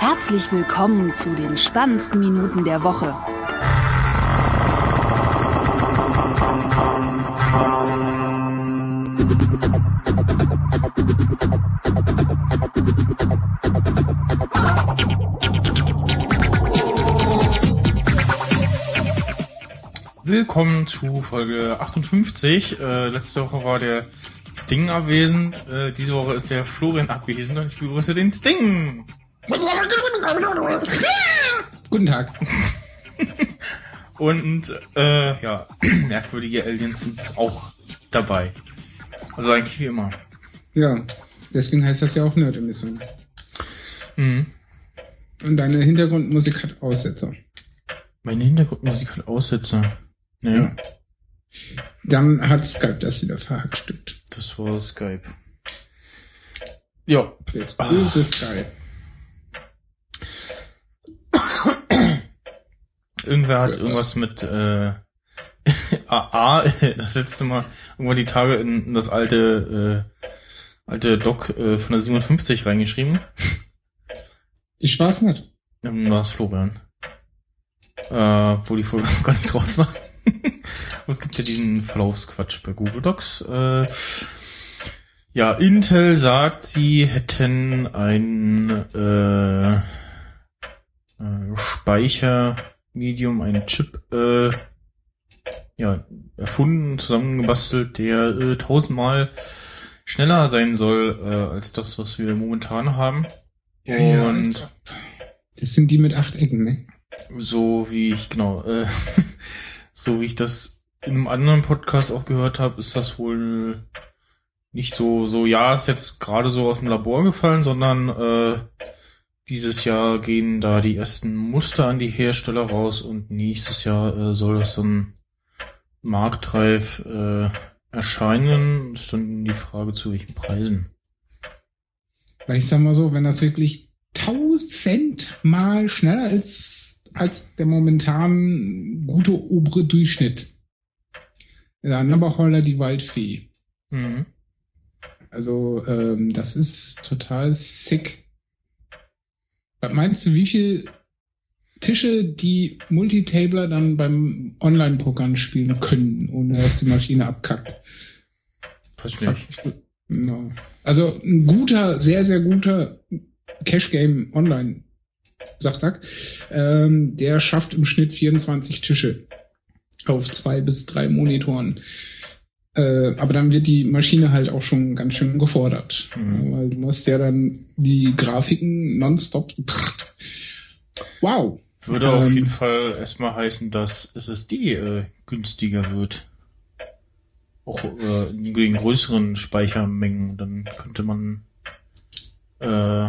Herzlich willkommen zu den spannendsten Minuten der Woche. Willkommen zu Folge 58. Äh, letzte Woche war der Sting abwesend. Äh, diese Woche ist der Florian abwesend und ich begrüße den Sting. Guten Tag. Und äh, ja, merkwürdige Aliens sind auch dabei. Also eigentlich wie immer. Ja, deswegen heißt das ja auch Nerd-Emission. Mhm. Und deine Hintergrundmusik hat Aussetzer. Meine Hintergrundmusik hat Aussetzer. Ja, Ja. Dann hat Skype das wieder verhackstückt. das war Skype. Ja. Das Ah. böse Skype. Irgendwer hat irgendwas mit äh, AA, das letzte Mal irgendwann die Tage in, das alte äh, alte Doc äh, von der 57 reingeschrieben. Ich weiß nicht. Dann war es Florian. Äh, wo die Folge noch gar nicht raus war. Es gibt ja diesen Verlaufsquatsch bei Google Docs. Äh, ja, Intel sagt, sie hätten ein äh, äh, Speichermedium, ein Chip, äh, ja, erfunden, zusammengebastelt, der äh, tausendmal schneller sein soll äh, als das, was wir momentan haben. Und Das sind die mit acht Ecken, ne? so wie ich, genau, äh, so wie ich das in einem anderen Podcast auch gehört habe, ist das wohl nicht so, so, ja, ist jetzt gerade so aus dem Labor gefallen, sondern äh, dieses Jahr gehen da die ersten Muster an die Hersteller raus und nächstes Jahr äh, soll das dann marktreif äh, erscheinen. Ist dann die Frage, zu welchen Preisen. Weil ich sag mal so, wenn das wirklich tausendmal schneller ist als der momentan gute obere Durchschnitt, dann aber Holler die Waldfee. Mhm. Also, ähm, das ist total sick. Was meinst du, wie viel Tische die Multitabler dann beim Online-Pokern spielen können, ohne dass die Maschine abkackt? No. Also ein guter, sehr, sehr guter Cash-Game Online, sagt Sack, ähm, der schafft im Schnitt 24 Tische auf zwei bis drei Monitoren. Äh, aber dann wird die Maschine halt auch schon ganz schön gefordert. Mhm. Weil du musst ja dann die Grafiken nonstop. Wow. Würde auf Ähm, jeden Fall erstmal heißen, dass SSD äh, günstiger wird. Auch äh, in den größeren Speichermengen. Dann könnte man äh,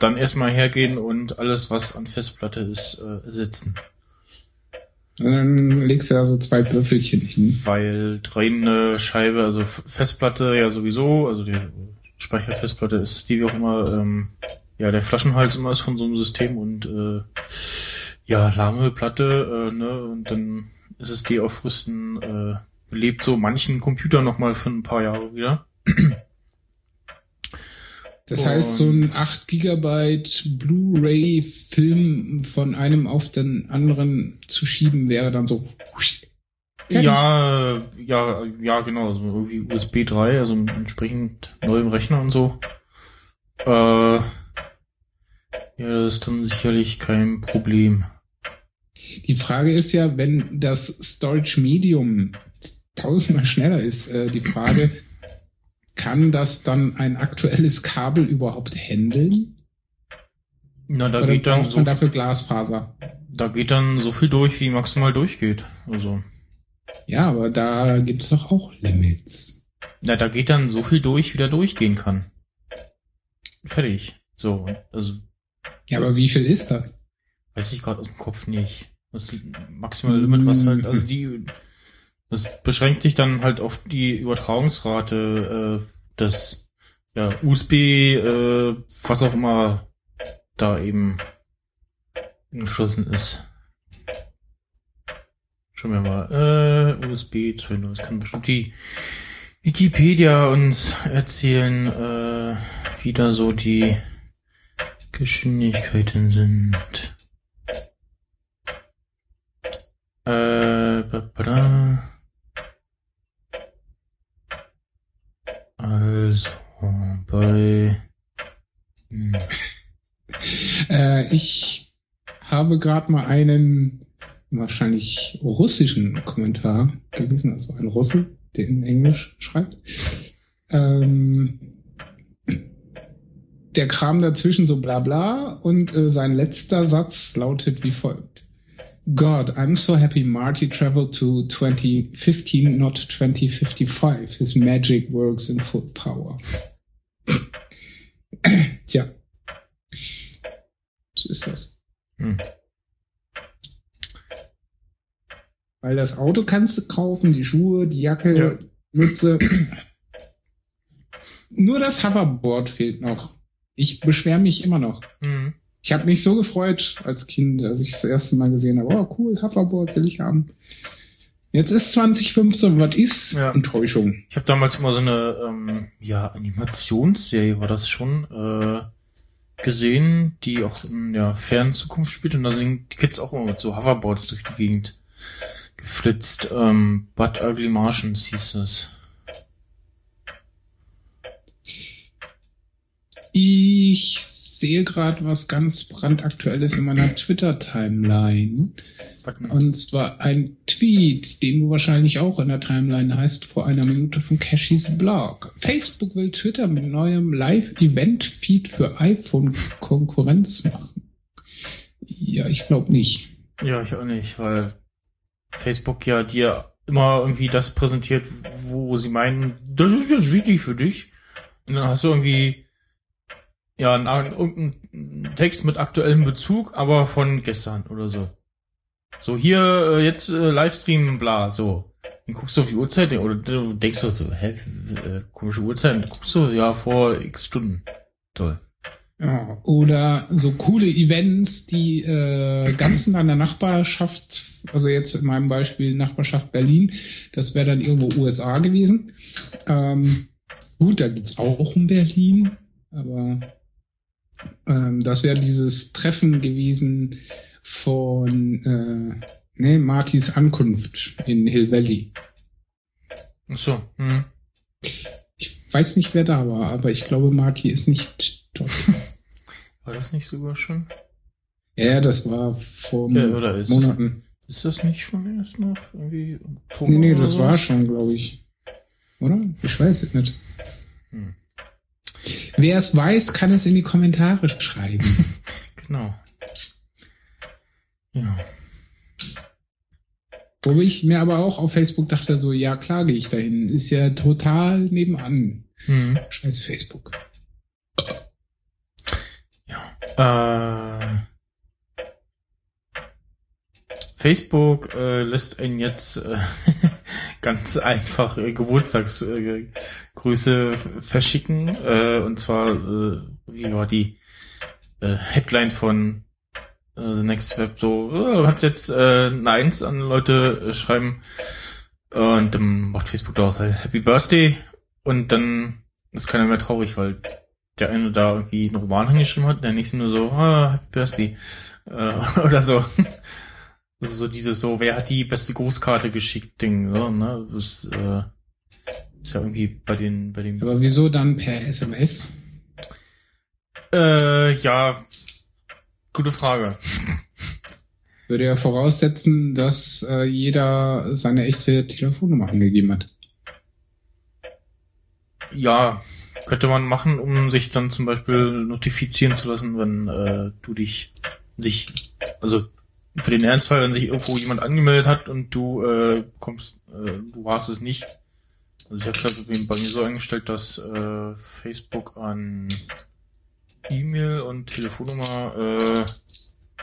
dann erstmal hergehen und alles, was an Festplatte ist, äh, ersetzen. Dann legst du da so zwei Würfelchen hin. Weil drehende Scheibe, also Festplatte ja sowieso, also die Speicherfestplatte ist die wie auch immer, ähm, ja, der Flaschenhals immer ist von so einem System und äh, ja, lahme Platte, äh, ne, und dann SSD aufrüsten, äh, belebt so manchen Computer nochmal für ein paar Jahre wieder. Das heißt, so ein 8 Gigabyte Blu-ray-Film von einem auf den anderen zu schieben, wäre dann so. Ja, ja, ja, genau, so irgendwie USB 3, also entsprechend neuem Rechner und so. Äh, ja, das ist dann sicherlich kein Problem. Die Frage ist ja, wenn das Storage Medium tausendmal schneller ist, äh, die Frage, kann das dann ein aktuelles Kabel überhaupt handeln? Na, da Oder geht dann braucht so, man dafür Glasfaser? da geht dann so viel durch, wie maximal durchgeht. Also, Ja, aber da gibt's doch auch Limits. na, da geht dann so viel durch, wie da durchgehen kann. Fertig. So, also, Ja, aber wie viel ist das? weiß ich gerade aus dem Kopf nicht. Das maximale Limit, was halt, also die, das beschränkt sich dann halt auf die Übertragungsrate äh, des ja, USB, äh, was auch immer da eben angeschlossen ist. Schauen wir mal. Äh, USB 2.0. Das kann bestimmt die Wikipedia uns erzählen, äh, wie da so die Geschwindigkeiten sind. Äh, ba, ba, da. Also, bei. Hm. Äh, ich habe gerade mal einen wahrscheinlich russischen Kommentar gelesen, also ein Russe, der in Englisch schreibt. Ähm, der Kram dazwischen so bla bla und äh, sein letzter Satz lautet wie folgt. God, I'm so happy Marty traveled to 2015, not 2055. His magic works in full power. Tja. So ist das. Hm. Weil das Auto kannst du kaufen, die Schuhe, die Jacke, Ja. Mütze. Nur das Hoverboard fehlt noch. Ich beschwere mich immer noch. Hm. Ich habe mich so gefreut als Kind, als ich das erste Mal gesehen habe. Oh, cool, Hoverboard will ich haben. Jetzt ist 2015, was ist? Ja. Enttäuschung. Ich habe damals immer so eine ähm, ja, Animationsserie, war das schon, äh, gesehen, die auch in der fernen Zukunft spielt und da sind die Kids auch immer mit so Hoverboards durch die Gegend geflitzt. Ähm, But Ugly Martians hieß es. Ich sehe gerade was ganz brandaktuelles in meiner Twitter-Timeline. Und zwar ein Tweet, den du wahrscheinlich auch in der Timeline hast, vor einer Minute von Cashys Blog. Facebook will Twitter mit neuem Live-Event-Feed für iPhone Konkurrenz machen. Ja, ich glaube nicht. Ja, ich auch nicht, weil Facebook ja dir immer irgendwie das präsentiert, wo sie meinen, das ist jetzt wichtig für dich. Und dann hast du irgendwie ja einen, irgendeinen Text mit aktuellem Bezug, aber von gestern oder so. So hier äh, jetzt äh, Livestream, bla, so. Dann guckst du auf die Uhrzeit oder du denkst du so, hä, äh, komische Uhrzeit, dann guckst du, ja, vor x Stunden. Toll. Ja, oder so coole Events, die äh, ganz in deiner Nachbarschaft, also jetzt in meinem Beispiel Nachbarschaft Berlin, das wäre dann irgendwo USA gewesen. Ähm, gut, da gibt's auch in Berlin, aber ähm, das wäre dieses Treffen gewesen von äh, ne, Martys Ankunft in Hill Valley. Ach so, hm. Ich weiß nicht, wer da war, aber ich glaube, Marty ist nicht dort. War das nicht sogar schon? ja, das war vor Ja, ist Monaten. Ist das nicht schon erst noch irgendwie Oktober Nee, nee, das so? war schon, glaube ich. Oder? Ich weiß es nicht. Hm. Wer es weiß, kann es in die Kommentare schreiben. Genau. Ja. Wo ich mir aber auch auf Facebook dachte, so, ja, klar gehe ich dahin. Ist ja total nebenan. Hm. Scheiß Facebook. Äh, Facebook äh, lässt einen jetzt äh, ganz einfach äh, Geburtstagsgrüße äh, verschicken. Äh, und zwar, äh, wie war die äh, Headline von äh, The Next Web? So, äh, du jetzt äh, Neins an Leute äh, schreiben. Und dann macht Facebook daraus halt Happy Birthday. Und dann ist keiner mehr traurig, weil der eine da irgendwie einen Roman hingeschrieben hat, der nächste nur so, ah, Happy Birthday. Äh, oder so. Also so dieses so, wer hat die beste Grußkarte geschickt, Ding, so, ne? Das äh, ist ja irgendwie bei den, bei den. Aber wieso dann per SMS? Äh, ja, gute Frage. Würde ja voraussetzen, dass äh, jeder seine echte Telefonnummer angegeben hat. Ja, könnte man machen, um sich dann zum Beispiel notifizieren zu lassen, wenn äh, du dich sich, also für den Ernstfall, wenn sich irgendwo jemand angemeldet hat und du äh, kommst, äh, du warst es nicht. Also ich habe es bei mir so eingestellt, dass äh, Facebook an E-Mail und Telefonnummer äh,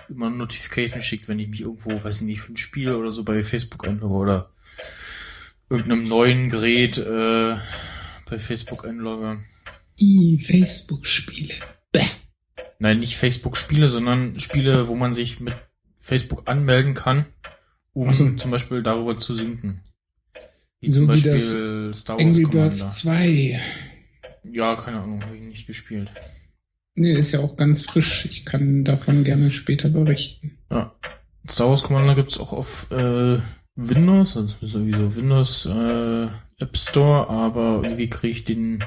immer eine Notification schickt, wenn ich mich irgendwo, weiß ich nicht, für ein Spiel oder so bei Facebook einlogge oder irgendeinem neuen Gerät äh, bei Facebook einlogge. I, Facebook-Spiele. Bäh. Nein, nicht Facebook-Spiele, sondern Spiele, wo man sich mit Facebook anmelden kann, um so. zum Beispiel darüber zu synken. Wie So zum wie Beispiel das Star Wars Angry Commander. Birds 2. Ja, keine Ahnung, habe ich nicht gespielt. Nee, ist ja auch ganz frisch. Ich kann davon gerne später berichten. Ja. Star Wars Commander gibt's auch auf äh, Windows, also sowieso Windows äh, App Store, aber irgendwie kriege ich den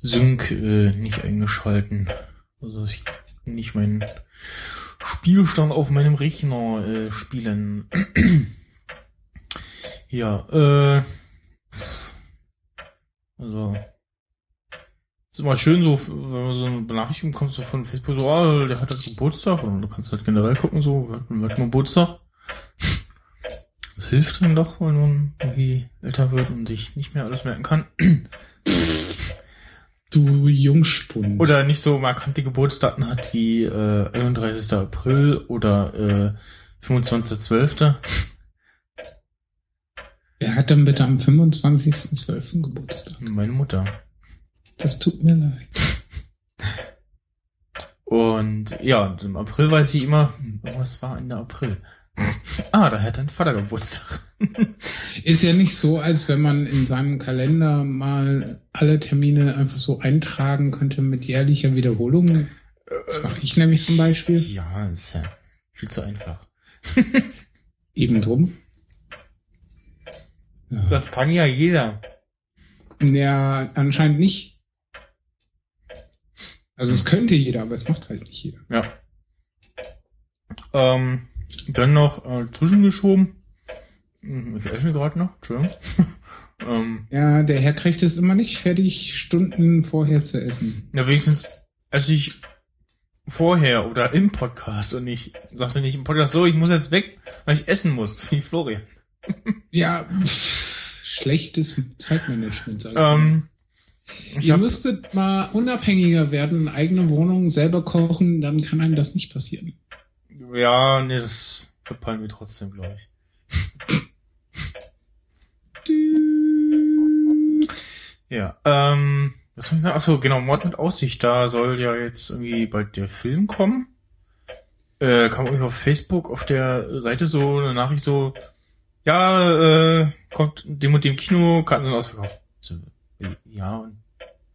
Sync äh, nicht eingeschalten. Also ich nicht meinen Spielstand auf meinem Rechner äh, spielen. ja, äh, also ist immer schön so, wenn man so eine Benachrichtigung kommt, so von Facebook, so, ah, der hat halt Geburtstag, und du kannst halt generell gucken, so, wer hat Geburtstag. Das hilft dann doch, wenn man irgendwie älter wird und sich nicht mehr alles merken kann. Du Jungspund. Oder nicht so markante Geburtsdaten hat wie äh, 31. April oder äh, 25.12. Wer hat dann bitte am 25.12. Geburtstag? Meine Mutter. Das tut mir leid. Und ja, im April weiß ich immer, was war Ende April? Ah, da hat dein Vater Geburtstag. Ist ja nicht so, als wenn man in seinem Kalender mal alle Termine einfach so eintragen könnte mit jährlicher Wiederholung. Das mache ich nämlich zum Beispiel. Ja, ist ja viel zu einfach. Eben drum. Ja. Das kann ja jeder. Ja, anscheinend nicht. Also es könnte jeder, aber es macht halt nicht jeder. Ja. Ähm, dann noch äh, zwischengeschoben. Hm, ich esse gerade noch, Entschuldigung. ähm, ja, der Herr kriegt es immer nicht fertig, Stunden vorher zu essen. Ja, wenigstens esse ich vorher oder im Podcast und ich sagte nicht im Podcast so, ich muss jetzt weg, weil ich essen muss, wie Florian. ja, pff, schlechtes Zeitmanagement, sag ich ähm, Ihr müsstet mal unabhängiger werden, eigene Wohnung selber kochen, dann kann einem das nicht passieren. Ja, nee, das verpeilen wir trotzdem gleich. ja, ähm, was soll ich sagen? Achso, genau, Mord mit Aussicht, da soll ja jetzt irgendwie bald der Film kommen. Äh, kam irgendwie auf Facebook auf der Seite so eine Nachricht so, ja, äh, kommt dem und dem Kino, Karten sind ausverkauft. So, ja, und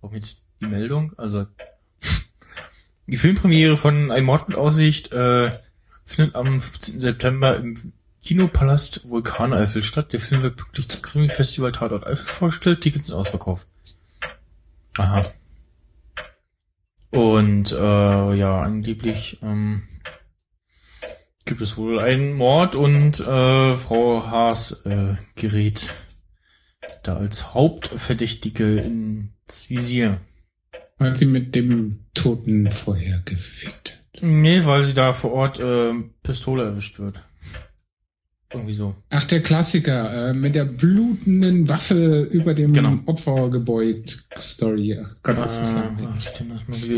warum jetzt die Meldung? Also, die Filmpremiere von Ein Mord mit Aussicht äh, findet am 15. September im Kinopalast Vulkaneifel statt. Der Film wird pünktlich zum Krimi-Festival Tatort Eifel vorgestellt. Tickets sind ausverkauft. Aha. Und äh, ja, angeblich ähm, gibt es wohl einen Mord und äh, Frau Haas äh, gerät da als Hauptverdächtige ins Visier. Weil sie mit dem Toten vorher gefickt. Nee, weil sie da vor Ort äh, Pistole erwischt wird. Irgendwie so. Ach, der Klassiker, äh, mit der blutenden Waffe über dem genau. Opfer gebeugt Story. Ach Gott, das ist lang.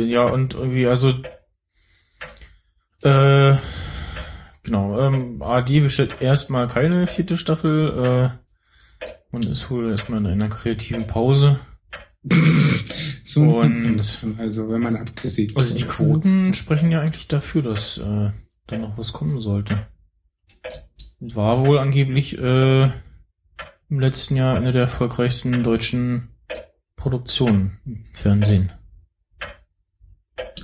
Ja, und irgendwie, also äh, genau, ähm, AD bestellt erstmal keine vierte Staffel, äh, man ist wohl erstmal in einer kreativen Pause. So und also wenn man abgesehen. Also die Quoten sprechen ja eigentlich dafür, dass äh, da noch was kommen sollte. War wohl angeblich äh, im letzten Jahr eine der erfolgreichsten deutschen Produktionen im Fernsehen.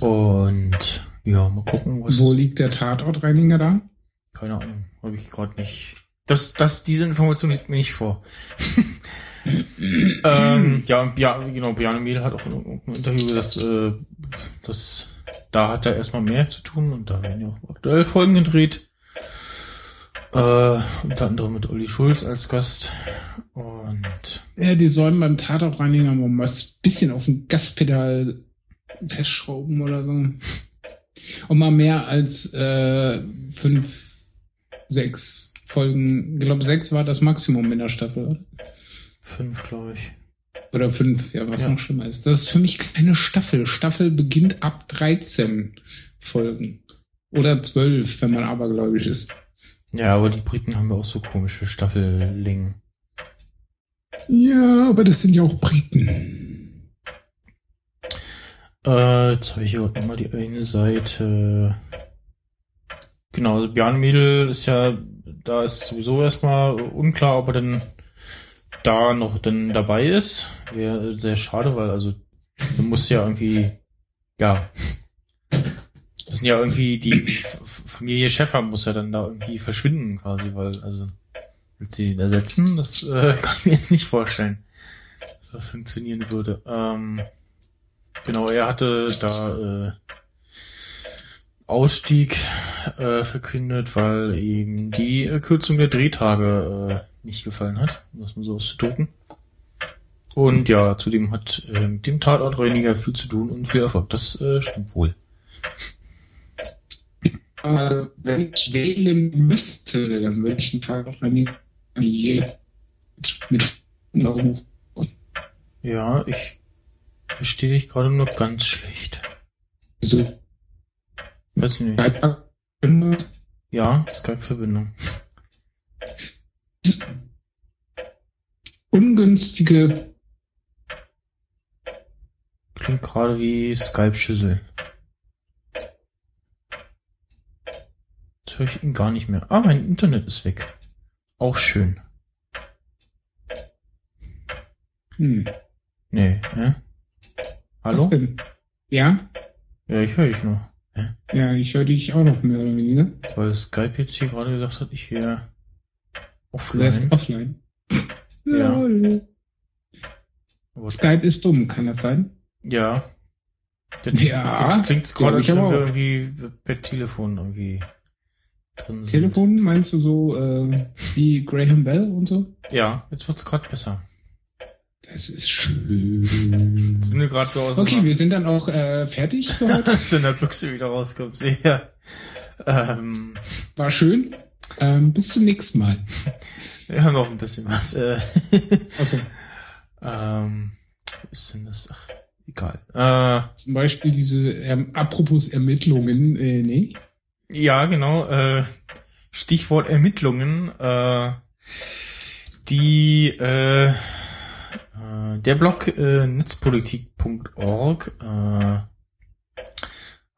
Und ja, mal gucken, was. Wo liegt der Tatortreiniger da? Keine Ahnung, habe ich gerade nicht das, das, diese Information liegt mir nicht vor. ähm, ja, ja, genau, Bjarne Mädel hat auch in einem Interview gesagt, äh, dass da hat er erstmal mehr zu tun und da werden ja auch aktuell Folgen gedreht. Äh, unter anderem mit Olli Schulz als Gast. Und ja, die sollen beim Tatortreiniger mal was bisschen auf dem Gaspedal festschrauben oder so. Und mal mehr als äh, fünf, sechs Folgen, ich glaube sechs war das Maximum in der Staffel, oder? Fünf, glaube ich. Oder fünf, ja, was ja. noch schlimmer ist. Das ist für mich keine Staffel. Staffel beginnt ab 13 Folgen. Oder zwölf, wenn man abergläubisch ist. Ja, aber die Briten haben ja auch so komische Staffellängen. Ja, aber das sind ja auch Briten. Äh, jetzt habe ich hier nochmal die eine Seite. Genau, also Björn Mädel ist ja da ist sowieso erstmal unklar, ob er denn da noch denn dabei ist. Wäre sehr schade, weil also er muss ja irgendwie, ja, müssen ja irgendwie die Familie Schäfer muss ja dann da irgendwie verschwinden quasi, weil also willst du ihn ersetzen? Das äh, kann ich mir jetzt nicht vorstellen, dass das funktionieren würde. Ähm, genau, er hatte da äh, Ausstieg äh, verkündet, weil ihm die äh, Kürzung der Drehtage äh, nicht gefallen hat, um das mal so auszudrücken. Und ja, zudem hat äh, mit dem Tatort weniger viel zu tun und viel Erfolg. Das äh, stimmt wohl. Also, wenn ich wählen müsste, dann würde ich einen eine Familie mit Augen. Ja, ich verstehe dich gerade nur ganz schlecht. So, Weiß nicht. Ja, Skype-Verbindung. Ungünstige Klingt gerade wie Skype-Schüssel. Jetzt höre ich ihn gar nicht mehr. Ah, mein Internet ist weg. Auch schön. Hm. Nee, hä? Hallo? Ja? Ja, ich höre dich nur. Ja, ich höre dich auch noch mehr oder weniger. Weil Skype jetzt hier gerade gesagt hat, ich wäre Offline. offline. Ja. Skype ist dumm, kann das sein? ja. Jetzt, Ja. Jetzt klingt es gerade, als wenn wir irgendwie per Telefon irgendwie drin sind. Telefon, meinst du so äh, wie Graham Bell und so? Ja, jetzt wird's gerade besser. Das ist schön. Jetzt bin ich gerade so aus, Okay, wir sind dann auch äh, fertig für heute. aus der Büchse wieder rauskommst. Ja. Ähm, War schön. Ähm, bis zum nächsten Mal. wir haben noch ein bisschen was. Äh, Also, ähm, ist denn das? Ach, egal. Äh, zum Beispiel diese, ähm, apropos Ermittlungen, äh, nee. Ja, genau. Äh, Stichwort Ermittlungen. Äh, die äh, äh, der Blog äh, netzpolitik.org äh,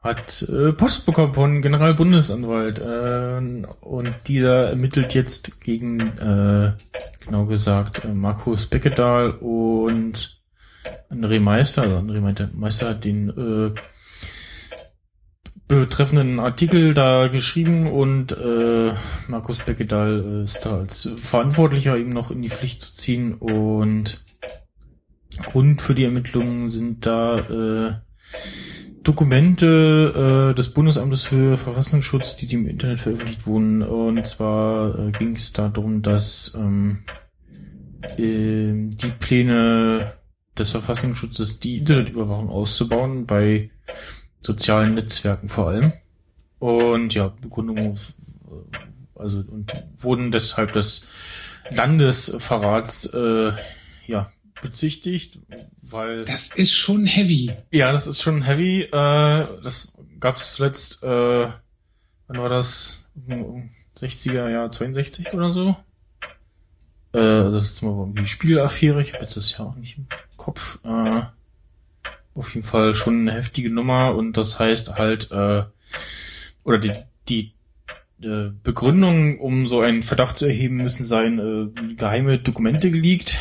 hat äh, Post bekommen von Generalbundesanwalt äh, und dieser ermittelt jetzt gegen äh, genau gesagt äh, Markus Beckedahl und André Meister, also André Meister hat den äh, betreffenden Artikel da geschrieben und äh, Markus Beckedahl ist da als Verantwortlicher eben noch in die Pflicht zu ziehen und Grund für die Ermittlungen sind da äh, Dokumente äh, des Bundesamtes für Verfassungsschutz, die, die im Internet veröffentlicht wurden. Und zwar äh, ging es darum, dass ähm, äh, die Pläne des Verfassungsschutzes, die Internetüberwachung auszubauen, bei sozialen Netzwerken vor allem. Und ja, Begründung, äh, also und wurden deshalb des Landesverrats äh, ja bezichtigt, weil Das ist schon heavy. ja, das ist schon heavy. Äh, das gab's zuletzt, äh, wann war das? 60er Jahr 62 oder so? Äh, das ist mal irgendwie Spielaffäre. Ich habe jetzt das Jahr auch nicht im Kopf. Äh, auf jeden Fall schon eine heftige Nummer und das heißt halt, äh, oder die, die äh, Begründung, um so einen Verdacht zu erheben, müssen sein, äh, geheime Dokumente geleakt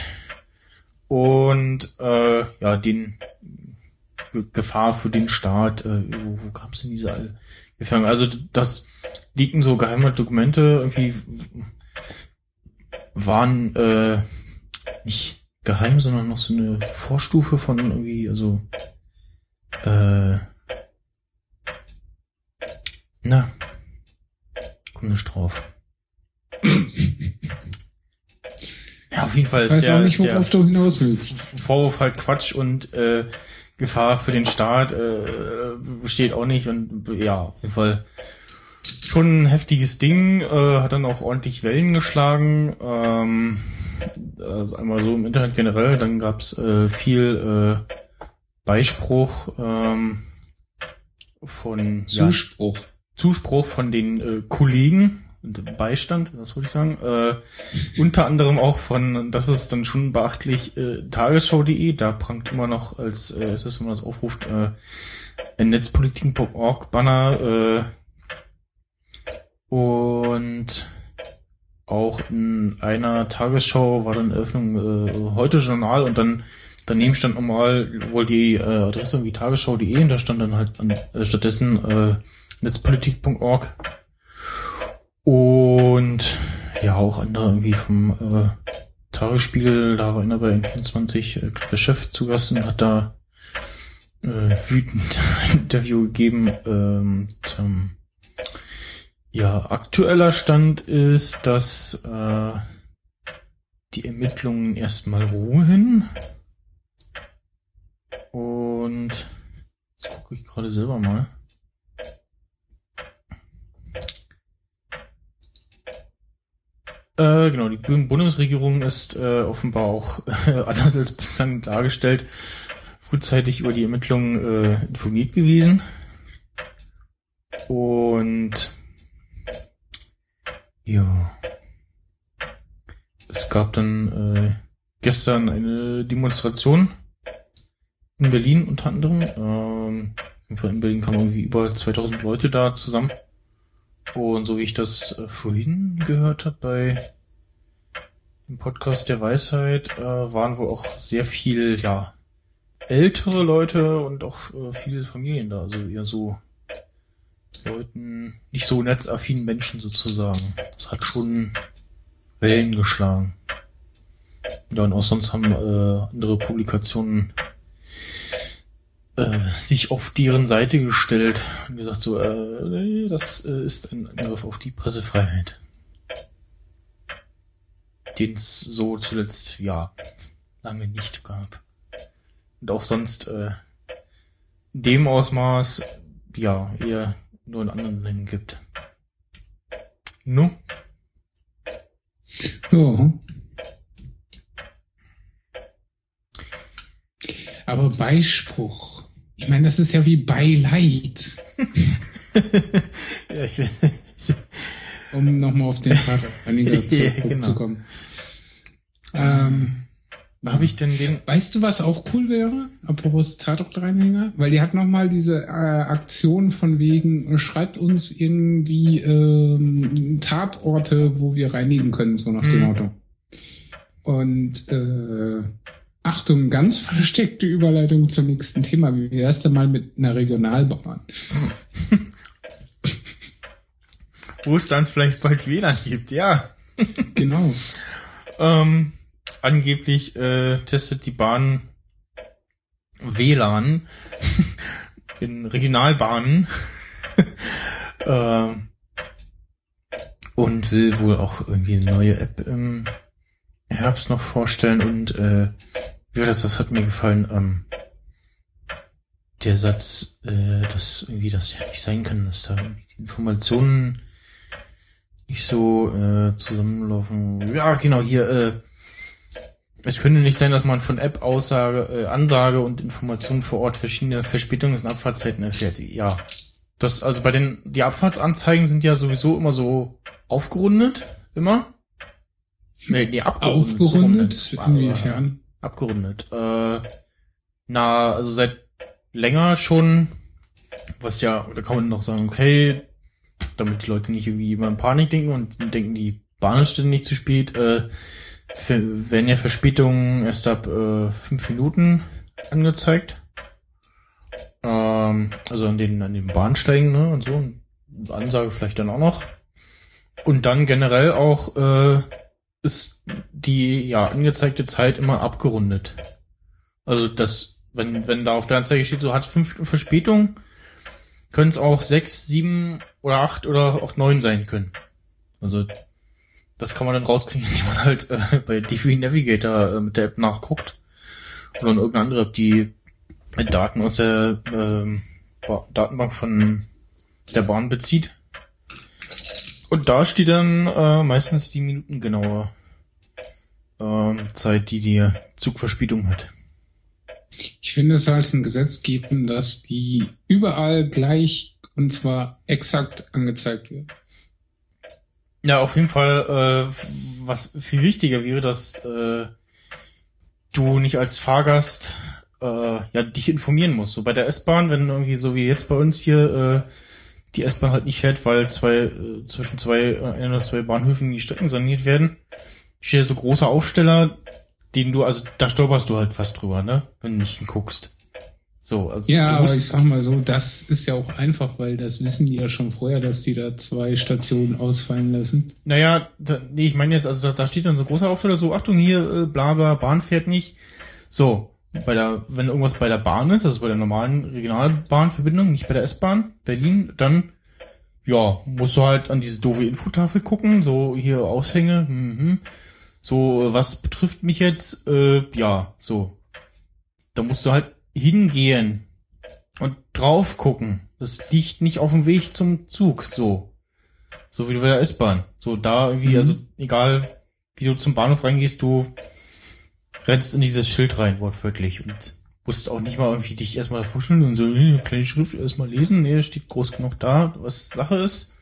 und äh, ja, den Ge- Gefahr für den Staat, äh, wo, wo kam es denn diese All Gefangen? Also das liegen so geheime Dokumente irgendwie waren äh, nicht geheim, sondern noch so eine Vorstufe von irgendwie, also äh, na, komm nicht drauf. ja, auf jeden Fall Ich ist weiß der, auch nicht, worauf du hinaus willst. Vorwurf halt Quatsch und äh, Gefahr für den Staat äh, besteht auch nicht und ja, auf jeden Fall schon ein heftiges Ding, äh, hat dann auch ordentlich Wellen geschlagen. Ähm, also einmal so im Internet generell, dann gab's äh, viel äh, Beispruch ähm, von ja, Zuspruch. Zuspruch von den äh, Kollegen Beistand, das wollte ich sagen. Äh, unter anderem auch von, das ist dann schon beachtlich, äh, tagesschau.de, da prangt immer noch als äh, es ist, wenn man das aufruft, äh, ein Netzpolitik.org Banner äh, und auch in einer Tagesschau war dann Eröffnung äh, heute Journal und dann daneben stand nochmal wohl die äh, Adresse irgendwie tagesschau.de und da stand dann halt an, äh, stattdessen äh, netzpolitik.org. Und ja, auch andere irgendwie vom äh, Tagesspiegel, da war einer bei N24 äh, der Chef zu Gast und hat da äh, wütend ein Interview gegeben. Ähm, zum, ja, aktueller Stand ist, dass äh, die Ermittlungen erstmal ruhen. Und jetzt gucke ich gerade selber mal. Äh, genau, die Bundesregierung ist äh, offenbar auch äh, anders als bislang dargestellt frühzeitig über die Ermittlungen äh, informiert gewesen. Und ja, es gab dann äh, gestern eine Demonstration in Berlin unter anderem. Ähm, in Berlin kamen irgendwie über 2000 Leute da zusammen. Und so wie ich das äh, vorhin gehört habe bei dem Podcast der Weisheit, äh, waren wohl auch sehr viel, ja, ältere Leute und auch äh, viele Familien da. Also eher so Leuten, nicht so netzaffinen Menschen sozusagen. Das hat schon Wellen geschlagen. Ja, und auch sonst haben äh, andere Publikationen äh, sich auf deren Seite gestellt und gesagt so, äh, das äh, ist ein Angriff auf die Pressefreiheit. Den es so zuletzt, ja, lange nicht gab. Und auch sonst äh, dem Ausmaß, ja, eher nur in anderen Ländern gibt. No? Ja. Aber Beispruch. Ich meine, das ist ja wie Beileid. ja, ich um nochmal auf den Vater zurückzukommen. ja, genau. ähm, habe ich denn den? Weißt du, was auch cool wäre? Apropos Tatortreiniger? Weil die hat nochmal diese äh, Aktion von wegen, schreibt uns irgendwie ähm, Tatorte, wo wir reinigen können, so nach hm. dem Motto. Und äh, Achtung, ganz versteckte Überleitung zum nächsten Thema. Wie wär's denn mal mit einer Regionalbahn? Wo es dann vielleicht bald WLAN gibt, ja. genau. ähm, angeblich äh, testet die Bahn WLAN in Regionalbahnen äh, und will wohl auch irgendwie eine neue App im Herbst noch vorstellen und äh, ja, das, das hat mir gefallen. Ähm, der Satz, äh, dass irgendwie das ja nicht sein kann, dass da irgendwie die Informationen nicht so äh, zusammenlaufen. Ja, genau, hier, äh, es könnte nicht sein, dass man von App Aussage, äh, Ansage und Informationen vor Ort verschiedene Verspätungs- und Abfahrtszeiten erfährt. Ja. Das, also bei den, die Abfahrtsanzeigen sind ja sowieso immer so aufgerundet, immer. Nee, nee abgerundet. Aufgerundet? Inwiefern? Abgerundet. Äh, na, also seit länger schon, was ja, da kann man noch sagen, okay, damit die Leute nicht irgendwie immer in Panik denken und denken, die Bahn ist nicht zu spät, äh, werden ja Verspätungen erst ab äh, fünf Minuten angezeigt. Ähm, also an den, an den Bahnsteigen, ne, und so. Und Ansage vielleicht dann auch noch. Und dann generell auch äh, ist die ja angezeigte Zeit immer abgerundet. Also das, wenn, wenn da auf der Anzeige steht, so hat fünf Verspätung, können es auch sechs, sieben oder acht oder auch neun sein können. Also das kann man dann rauskriegen, indem man halt äh, bei DV Navigator äh, mit der App nachguckt. Oder in irgendeiner andere App, die Daten aus der ähm, Datenbank von der Bahn bezieht. Und da steht dann äh, meistens die minutengenaue ähm, Zeit, die die Zugverspätung hat. Ich finde es halt ein Gesetz geben, dass die überall gleich und zwar exakt angezeigt wird. Ja, auf jeden Fall, äh, was viel wichtiger wäre, dass äh, du nicht als Fahrgast äh, ja dich informieren musst. So bei der S-Bahn, wenn irgendwie so wie jetzt bei uns hier äh, die S-Bahn halt nicht fährt, weil zwei äh, zwischen zwei äh, ein oder zwei Bahnhöfen die Strecken saniert werden, steht so großer Aufsteller, den du also da stolperst du halt fast drüber, ne, wenn du nicht hinguckst. So, also Ja, aber ich sag mal so, das ist ja auch einfach, weil das wissen die ja schon vorher, dass die da zwei Stationen ausfallen lassen. Naja, da, nee, ich meine jetzt, also da, da steht dann so großer Aufsteller, so, Achtung, hier, äh, bla bla, Bahn fährt nicht. So, bei der, wenn irgendwas bei der Bahn ist, also bei der normalen Regionalbahnverbindung, nicht bei der S-Bahn, Berlin, dann, ja, musst du halt an diese doofe Infotafel gucken, so, hier Aushänge, mhm. so, äh, was betrifft mich jetzt, äh, ja, so. Da musst du halt hingehen und drauf gucken. Das liegt nicht auf dem Weg zum Zug, so. So wie bei der S-Bahn. So da irgendwie, Mhm. also egal wie du zum Bahnhof reingehst, du rennst in dieses Schild rein, wortwörtlich. Und musst auch nicht mal irgendwie dich erstmal vorstellen und so, äh, kleine Schrift erstmal lesen. Nee, steht groß genug da, was Sache ist.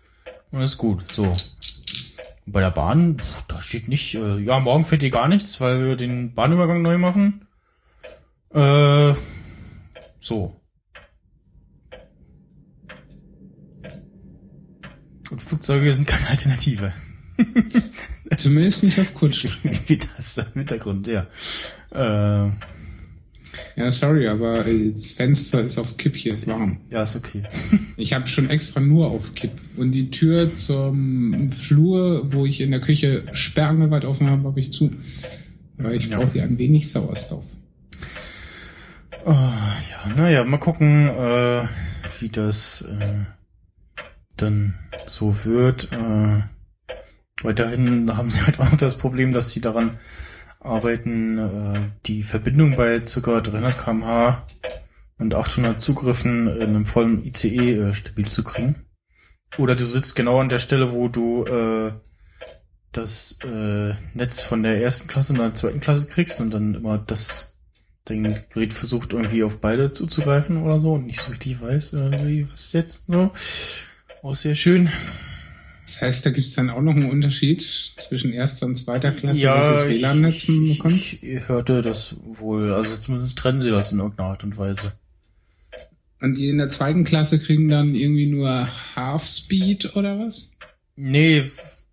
Und ist gut. So. Und bei der Bahn, pff, da steht nicht, äh, ja, morgen fährt hier gar nichts, weil wir den Bahnübergang neu machen. Äh, so. Und Flugzeuge sind keine Alternative. Zumindest nicht auf Kurzstrecken. Wie das im Hintergrund, ja. Äh, Ja, sorry, aber äh, das Fenster ist auf Kipp, hier ist warm. ja, ist okay. Ich habe schon extra nur auf Kipp. Und die Tür zum Flur, wo ich in der Küche sperrangelweit offen habe, habe ich zu. Weil ich Ja. brauche hier ein wenig Sauerstoff. Oh, ja, naja, mal gucken, äh, wie das äh, dann so wird. Äh, weiterhin haben sie halt auch noch das Problem, dass sie daran arbeiten, äh, die Verbindung bei ca. 300 kmh und 800 Zugriffen in einem vollen ICE äh, stabil zu kriegen. Oder du sitzt genau an der Stelle, wo du äh, das äh, Netz von der ersten Klasse und der zweiten Klasse kriegst und dann immer das dein Gerät versucht irgendwie auf beide zuzugreifen oder so und nicht so richtig weiß, äh, wie, was jetzt so. Auch sehr schön. Das heißt, da gibt es dann auch noch einen Unterschied zwischen erster und zweiter Klasse, ja, welches WLAN-Netz man ich, bekommt. ich hörte das wohl, also zumindest trennen sie das in irgendeiner Art und Weise. Und die in der zweiten Klasse kriegen dann irgendwie nur Half Speed oder was? Nee,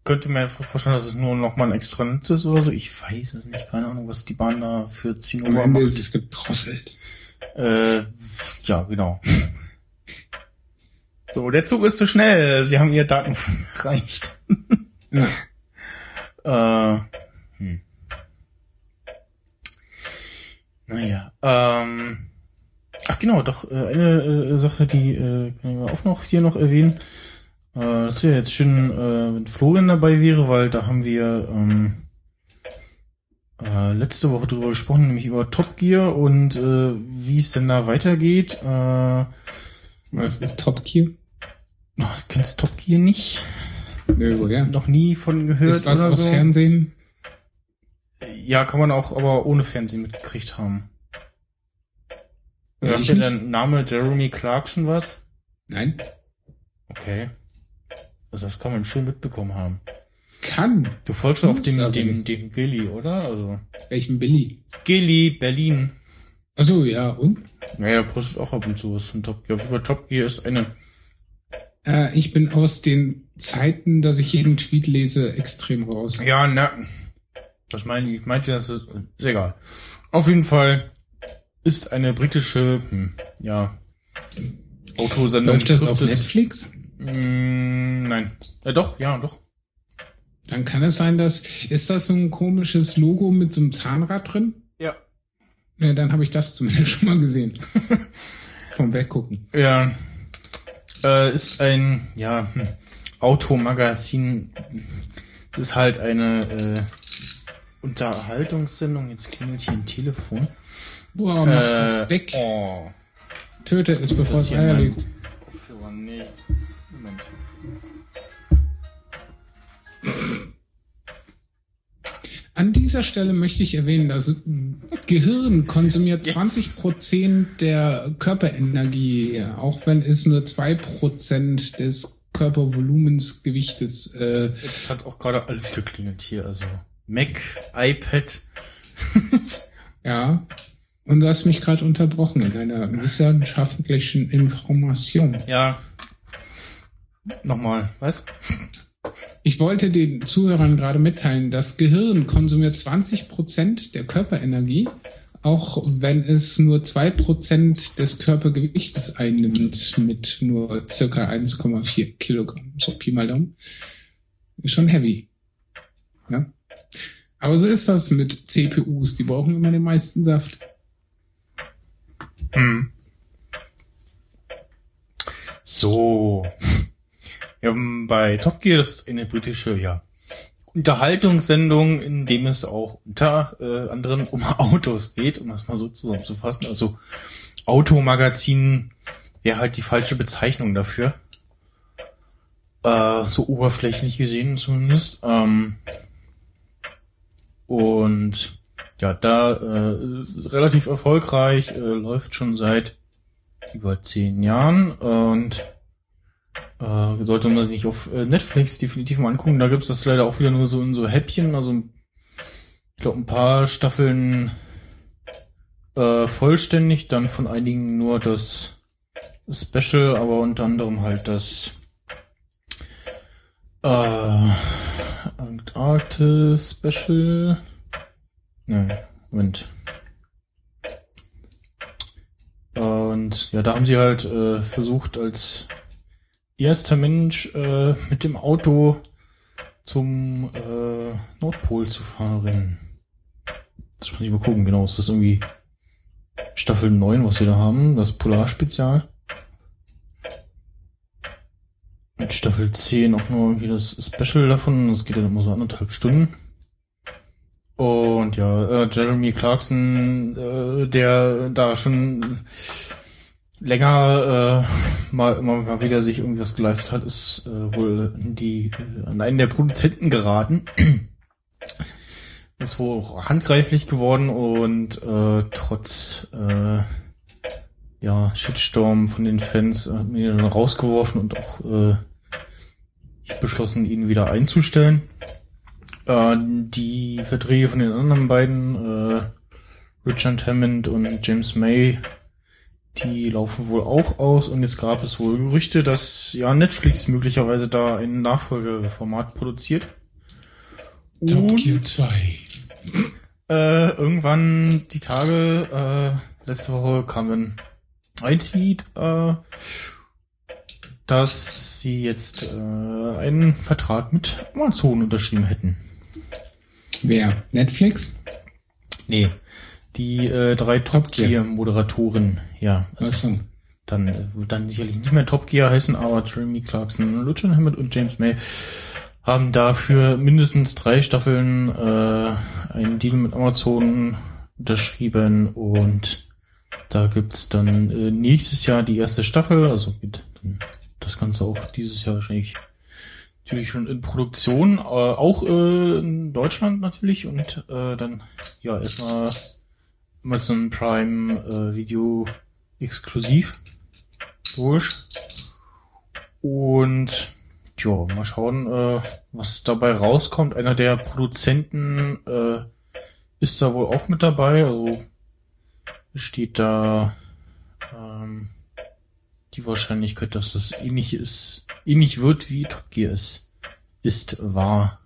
könnte mir einfach vorstellen, dass es nur noch mal ein extra Netz ist oder so. Ich weiß es nicht, keine Ahnung, was die Bahn da für Am Zinnober Ende macht. ist es gedrosselt. Äh, ja, genau. So, der Zug ist zu schnell. Sie haben ihr Daten erreicht. Ja. Äh, hm. Naja, ähm, ach genau, doch, äh, eine äh, Sache, die äh, können wir auch noch hier noch erwähnen. Äh, das wäre jetzt schön, äh, wenn Florian dabei wäre, weil da haben wir ähm, äh, letzte Woche drüber gesprochen, nämlich über Top Gear und äh, wie es denn da weitergeht. Äh, Was ist Top Gear? Oh, das kennst Top Gear nicht? Nö, woher? Noch nie von gehört Ist was oder aus so? Fernsehen? Ja, kann man auch, aber ohne Fernsehen mitgekriegt haben. Ja, Sagt dir der Name Jeremy Clarkson was? Nein. Okay. Also das kann man schön mitbekommen haben. Kann. Du folgst auch dem, dem, dem Gilly, oder? Also. Welchen Billy? Gilly, Berlin. Achso, ja, und? Naja, postet auch ab und zu was von Top Gear. Über Top Gear ist eine. Äh, ich bin aus den Zeiten, dass ich jeden Tweet lese, extrem raus. Ja, na. Was meine ich? Meinte, das ist, ist egal. Auf jeden Fall ist eine britische, hm, ja, Autosendung. Läuft das auf Netflix? Mm, nein. Äh, doch, ja, doch. Dann kann es sein, dass. Ist das so ein komisches Logo mit so einem Zahnrad drin? Ja. Ja, dann habe ich das zumindest schon mal gesehen. Vom Weggucken. Ja. Äh, ist ein, ja, Automagazin. Es ist halt eine äh, Unterhaltungssendung. Jetzt klingelt hier ein Telefon. Boah, mach das weg. Oh. Töte es, bevor es Eier legt. Moment. An dieser Stelle möchte ich erwähnen, das Gehirn konsumiert Jetzt. 20 Prozent der Körperenergie, auch wenn es nur zwei Prozent des Körpervolumens Gewichtes. Äh, Jetzt hat auch gerade alles geklingelt hier. Also Mac, iPad. ja. Und du hast mich gerade unterbrochen in einer wissenschaftlichen Information. ja. Nochmal, was? Ich wollte den Zuhörern gerade mitteilen, das Gehirn konsumiert 20 Prozent der Körperenergie, auch wenn es nur zwei Prozent des Körpergewichtes einnimmt mit nur circa 1,4 Kilogramm. So Pi mal Daumen. Ist schon heavy. Ja. Aber so ist das mit CPUs. Die brauchen immer den meisten Saft. Hm. So. Wir haben bei Top Gear, das ist eine britische, ja, Unterhaltungssendung, in dem es auch unter äh, anderem um Autos geht, um das mal so zusammenzufassen. Also Automagazin wäre halt die falsche Bezeichnung dafür. Äh, so oberflächlich gesehen zumindest. Ähm, und ja, da äh, ist relativ erfolgreich, äh, läuft schon seit über zehn Jahren und äh, sollte man sich nicht auf äh, Netflix definitiv mal angucken. Da gibt's das leider auch wieder nur so in so Häppchen, also ich glaube ein paar Staffeln äh, vollständig, dann von einigen nur das Special, aber unter anderem halt das äh, Antarktis Special. Nein, Moment. Und ja, da haben sie halt äh, versucht, als erster Mensch äh, mit dem Auto zum äh, Nordpol zu fahren. Das muss ich mal gucken, genau. Ist das irgendwie Staffel 9, was wir da haben? Das Polarspezial. Mit Staffel 10 auch nur irgendwie das Special davon. Das geht dann immer so anderthalb Stunden. Und ja, äh, Jeremy Clarkson, äh, der da schon länger äh, mal immer mal wieder sich irgendwas geleistet hat, ist äh, wohl in die äh, an einen der Produzenten geraten. ist wohl auch handgreiflich geworden und äh, trotz äh, ja Shitstorm von den Fans hat mir dann rausgeworfen und auch äh, beschlossen, ihn wieder einzustellen. Äh, die Verträge von den anderen beiden, äh, Richard Hammond und James May, die laufen wohl auch aus und jetzt gab es wohl Gerüchte, dass ja Netflix möglicherweise da ein Nachfolgeformat produziert. Top Gear 2. Äh, irgendwann die Tage, äh, letzte Woche kam dann ein Tweet, äh, dass sie jetzt äh, einen Vertrag mit Amazon unterschrieben hätten. Wer? Netflix? Nee, die äh, drei Top Gear Moderatoren, ja. Also so. Dann äh, wird dann sicherlich nicht mehr Top Gear heißen, aber Jeremy Clarkson, Lucian Hammond und James May haben dafür mindestens drei Staffeln äh, einen Deal mit Amazon unterschrieben und da gibt's dann äh, nächstes Jahr die erste Staffel, also geht dann das Ganze auch dieses Jahr wahrscheinlich natürlich schon in Produktion, äh, auch äh, in Deutschland natürlich und äh, dann ja erstmal Amazon Prime äh, Video exklusiv durch und ja, mal schauen, äh, was dabei rauskommt. Einer der Produzenten äh, ist da wohl auch mit dabei, also steht da ähm, die Wahrscheinlichkeit, dass das ähnlich ist, ähnlich wird wie Top Gear ist, ist wahr.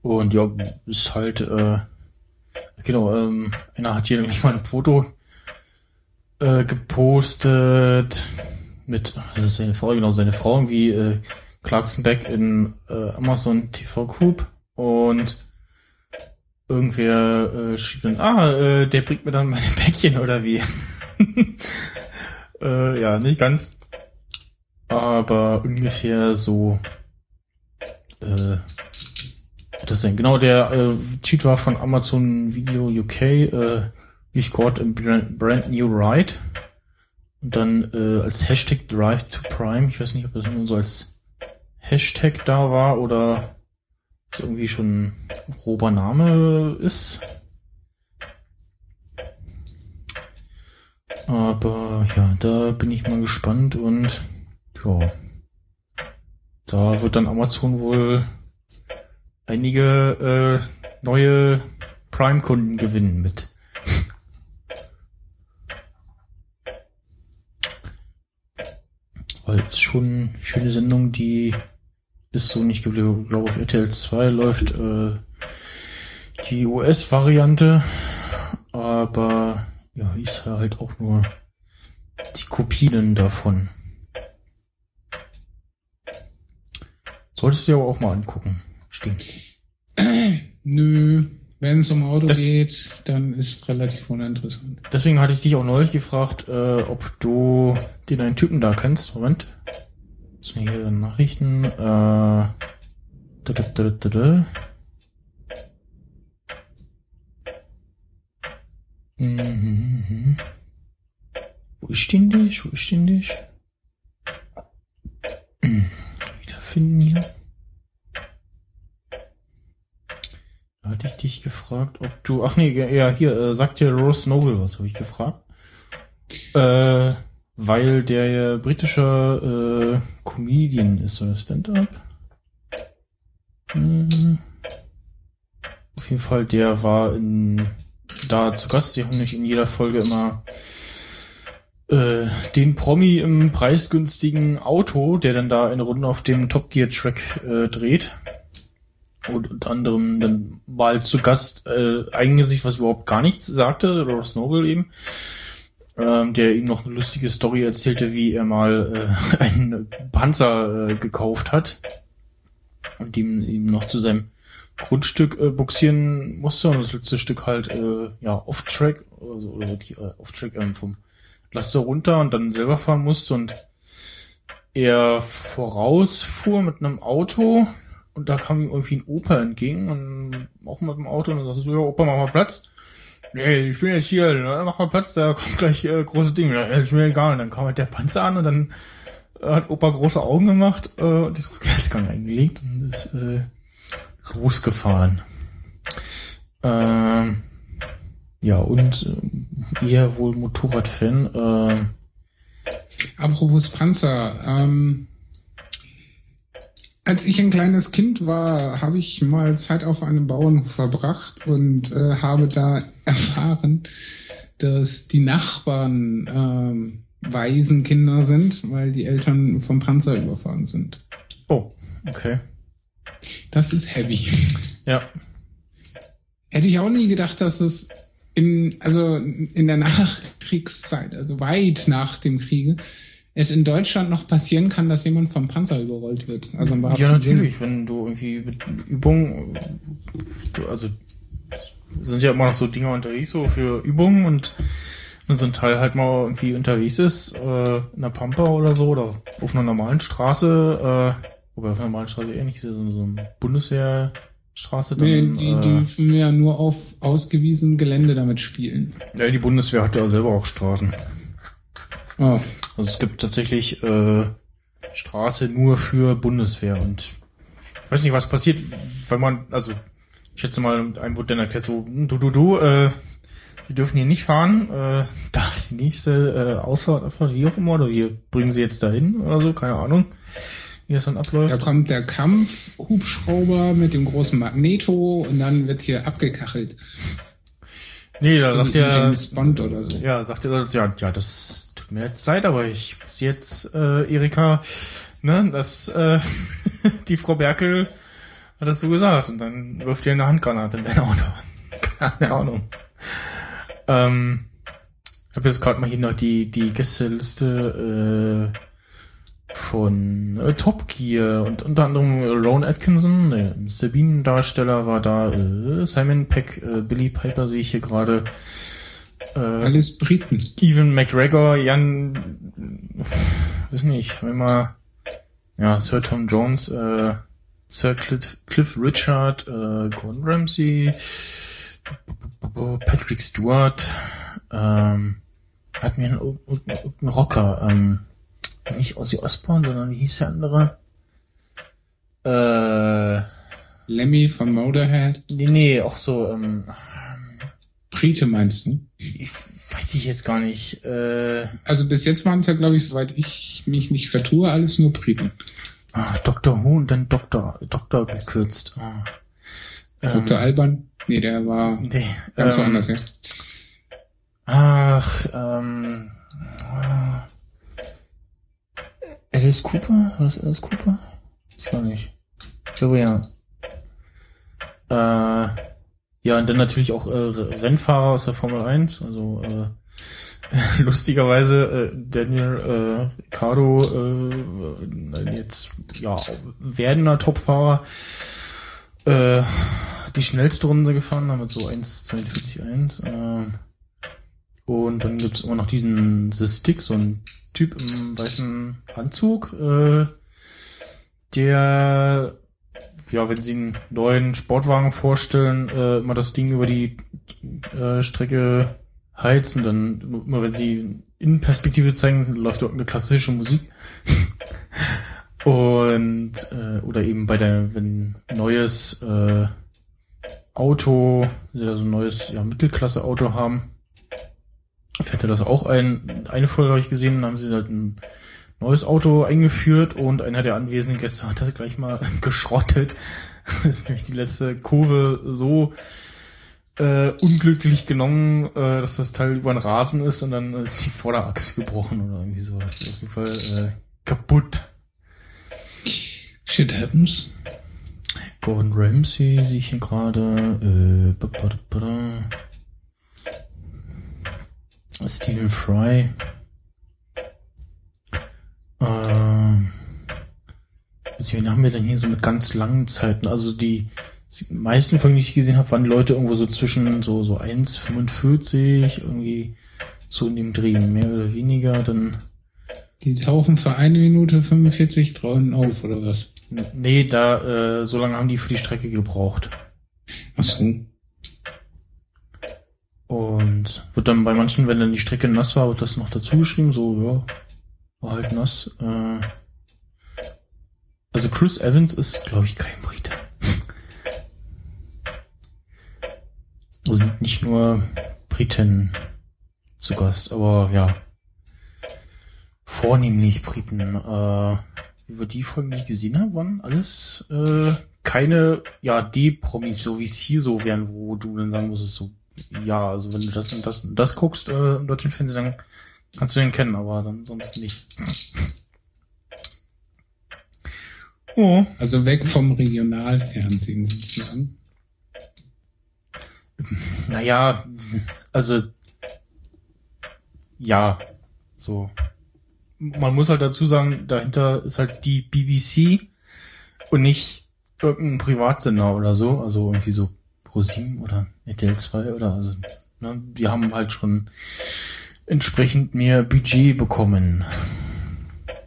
Und ja, ist halt, äh, genau, ähm, einer hat hier nämlich mal ein Foto äh, gepostet mit also seine Frau, genau, seine Frau irgendwie äh, Clarkson Beck in äh, Amazon TV Coop und irgendwer äh, schrieb dann, ah, äh, der bringt mir dann meine Päckchen oder wie. äh, ja, nicht ganz. Aber ungefähr so. Äh, das denn? Genau, der äh, Tweet war von Amazon Video UK. Äh, We've got a brand new ride. Und dann äh, als Hashtag Drive to Prime. Ich weiß nicht, ob das nur so als Hashtag da war oder es irgendwie schon grober Name ist. Aber ja, da bin ich mal gespannt und ja, da wird dann Amazon wohl einige äh, neue Prime-Kunden gewinnen mit. Weil es schon eine schöne Sendung, die ist so nicht geblieben. Ich glaube, auf RTL 2 läuft äh, die US-Variante, aber ja, ist halt auch nur die Kopien davon. Solltest du dir aber auch mal angucken. Stimmt. Nö, wenn es um Auto Das- geht, dann ist relativ uninteressant. Deswegen hatte ich dich auch neulich gefragt, äh, ob du den einen Typen da kennst. Moment. Jetzt mir hier Nachrichten. Äh, da, da, da, da, da. Mhm. Wo ist denn dich? Wo ist denn dich? Wiederfinden hier. Da hatte ich dich gefragt, ob du. Ach nee, ja, hier, äh, sagt dir Rose Noble was, habe ich gefragt. Äh, weil der ja britischer äh, Comedian ist oder Stand-up. Hm. Auf jeden Fall, der war in, da zu Gast. Die haben nicht in jeder Folge immer äh, den Promi im preisgünstigen Auto, der dann da eine Runde auf dem Top Gear Track äh, dreht. Und unter anderem dann mal zu Gast äh, ein Gesicht, was überhaupt gar nichts sagte, Ross Noble eben, ähm, der ihm noch eine lustige Story erzählte, wie er mal äh, einen Panzer äh, gekauft hat und ihm, ihm noch zu seinem Grundstück äh, buxieren musste und das letzte Stück halt äh, ja off-track also, oder die äh, off-track ähm, vom Laster runter und dann selber fahren musste und er vorausfuhr mit einem Auto und da kam irgendwie ein Opa entgegen und auch mit dem Auto und dann sagte so, ja, Opa, mach mal Platz. Nee, ich bin jetzt hier, ne, mach mal Platz, da kommt gleich äh, große Dinge. Ja, ist mir egal. Und dann kam halt der Panzer an und dann hat Opa große Augen gemacht äh, und den Rückwärtsgang eingelegt und ist äh, losgefahren. Ähm, ja, und äh, eher wohl Motorradfan. Äh, Apropos Panzer, ähm, als ich ein kleines Kind war, habe ich mal Zeit auf einem Bauernhof verbracht und äh, habe da erfahren, dass die Nachbarn ähm, Waisenkinder sind, weil die Eltern vom Panzer überfahren sind. oh, okay. Das ist heavy. Ja, Hätte ich auch nie gedacht, dass es in, also in der Nachkriegszeit, also weit nach dem Kriege, es in Deutschland noch passieren kann, dass jemand vom Panzer überrollt wird. Also Ja, natürlich, wenn du irgendwie mit Übungen, also sind ja immer noch so Dinge unterwegs, so für Übungen und wenn so ein Teil halt mal irgendwie unterwegs ist, äh, in der Pampa oder so, oder auf einer normalen Straße, äh, wobei auf einer normalen Straße eher nicht, so, so eine Bundeswehrstraße dann, Nee, die äh, dürfen ja nur auf ausgewiesenem Gelände damit spielen. ja, die Bundeswehr hat ja selber auch Straßen. Oh, Also es gibt tatsächlich äh, Straße nur für Bundeswehr und ich weiß nicht, was passiert, wenn man, also ich schätze mal, einem wurde dann erklärt so, hm, du, du, du, äh, wir dürfen hier nicht fahren, äh, da ist die nächste äh, Ausfahrt, Abfahrt, wie auch immer, oder wir bringen sie jetzt dahin oder so, keine Ahnung, wie das dann abläuft. da kommt der Kampfhubschrauber mit dem großen Magneto und dann wird hier abgekachelt. nee, da So sagt der, James Bond oder so. ja, sagt er, ja, ja, das jetzt leid, aber ich muss jetzt, äh, Erika, ne, das, äh, die Frau Berkel hat das so gesagt und dann wirft ihr eine Handgranate in dein Auto. Keine Ahnung. Ähm, ich habe jetzt gerade mal hier noch die, die Gästeliste äh, von äh, Top Gear und unter anderem Ron Atkinson, der Sabine-Darsteller war da, äh, Simon Peck, äh, Billy Piper sehe ich hier gerade, äh, Alles Briten. Evan McGregor, Jan, weiß nicht, wenn mal, ja, Sir Tom Jones, äh, Sir Cliff, Cliff Richard, äh, Gordon Ramsay, Patrick Stewart, ähm, hat mir einen, einen Rocker, ähm, nicht Ozzy Osbourne, sondern wie hieß der andere? Äh, Lemmy von Motorhead. nee, nee, auch so, ähm, Brite meinst du? ich weiß ich jetzt gar nicht, äh, Also bis jetzt waren es ja, glaube ich, soweit ich mich nicht vertue, alles nur Briten. Ah, Dr. Who und dann Doktor, Doktor gekürzt. Ah. Dr. Alban? Nee, der war Nee, ganz ähm, woanders, ja. Ach, ähm. ah. Alice Cooper? War das Alice Cooper? Ist gar nicht. Ich glaube ja. Äh, Ja, und dann natürlich auch äh, Rennfahrer aus der Formel 1, also äh, lustigerweise äh, Daniel äh, Ricciardo äh, jetzt ja werdender Topfahrer äh, die schnellste Runde gefahren, damit so 1,42,1 äh, und dann gibt's immer noch diesen The Stick, so ein Typ im weißen Anzug, äh, der ja, wenn sie einen neuen Sportwagen vorstellen, äh, immer das Ding über die äh, Strecke heizen, dann immer wenn sie Innenperspektive zeigen, läuft dort eine klassische Musik. Und äh, oder eben bei der, wenn neues äh, Auto, sie da so ein neues ja, Mittelklasse-Auto haben, fährt er das auch ein. Eine Folge habe ich gesehen, dann haben sie halt ein neues Auto eingeführt und einer der anwesenden Gäste hat das gleich mal geschrottet. Das ist nämlich die letzte Kurve so äh, unglücklich genommen, äh, dass das Teil über den Rasen ist und dann ist die Vorderachse gebrochen oder irgendwie sowas. Auf jeden Fall äh, kaputt. Shit happens. Gordon Ramsay sehe ich hier gerade. Äh, Stephen Fry. Äh, wen haben wir denn hier so mit ganz langen Zeiten? Also die, die meisten Folgen, die ich gesehen habe, waren Leute irgendwo so zwischen so, so 1,45, irgendwie so in dem Dreh, mehr oder weniger, dann. Die tauchen für eine Minute 45 Traunen auf, oder was? Nee, da, äh, so lange haben die für die Strecke gebraucht. Ach so. Und wird dann bei manchen, wenn dann die Strecke nass war, wird das noch dazu geschrieben, so, ja, war halt nass. Äh, also Chris Evans ist, glaube ich, kein Brite. Da sind nicht nur Briten zu Gast, aber ja. Vornehmlich Briten. Äh, wir die Folgen, die ich gesehen habe, waren alles äh, keine, ja, D-Promis, so wie es hier so wären, wo du dann sagen musst, so, ja, also wenn du das und das und das guckst äh, im deutschen Fernsehen, dann kannst du den kennen, aber dann sonst nicht. Oh. Also weg vom Regionalfernsehen sozusagen. Naja, also ja, so. Man muss halt dazu sagen, dahinter ist halt die BBC und nicht irgendein Privatsender oder so, also irgendwie so ProSieben oder RTL 2 oder also, ne, die haben halt schon entsprechend mehr Budget bekommen.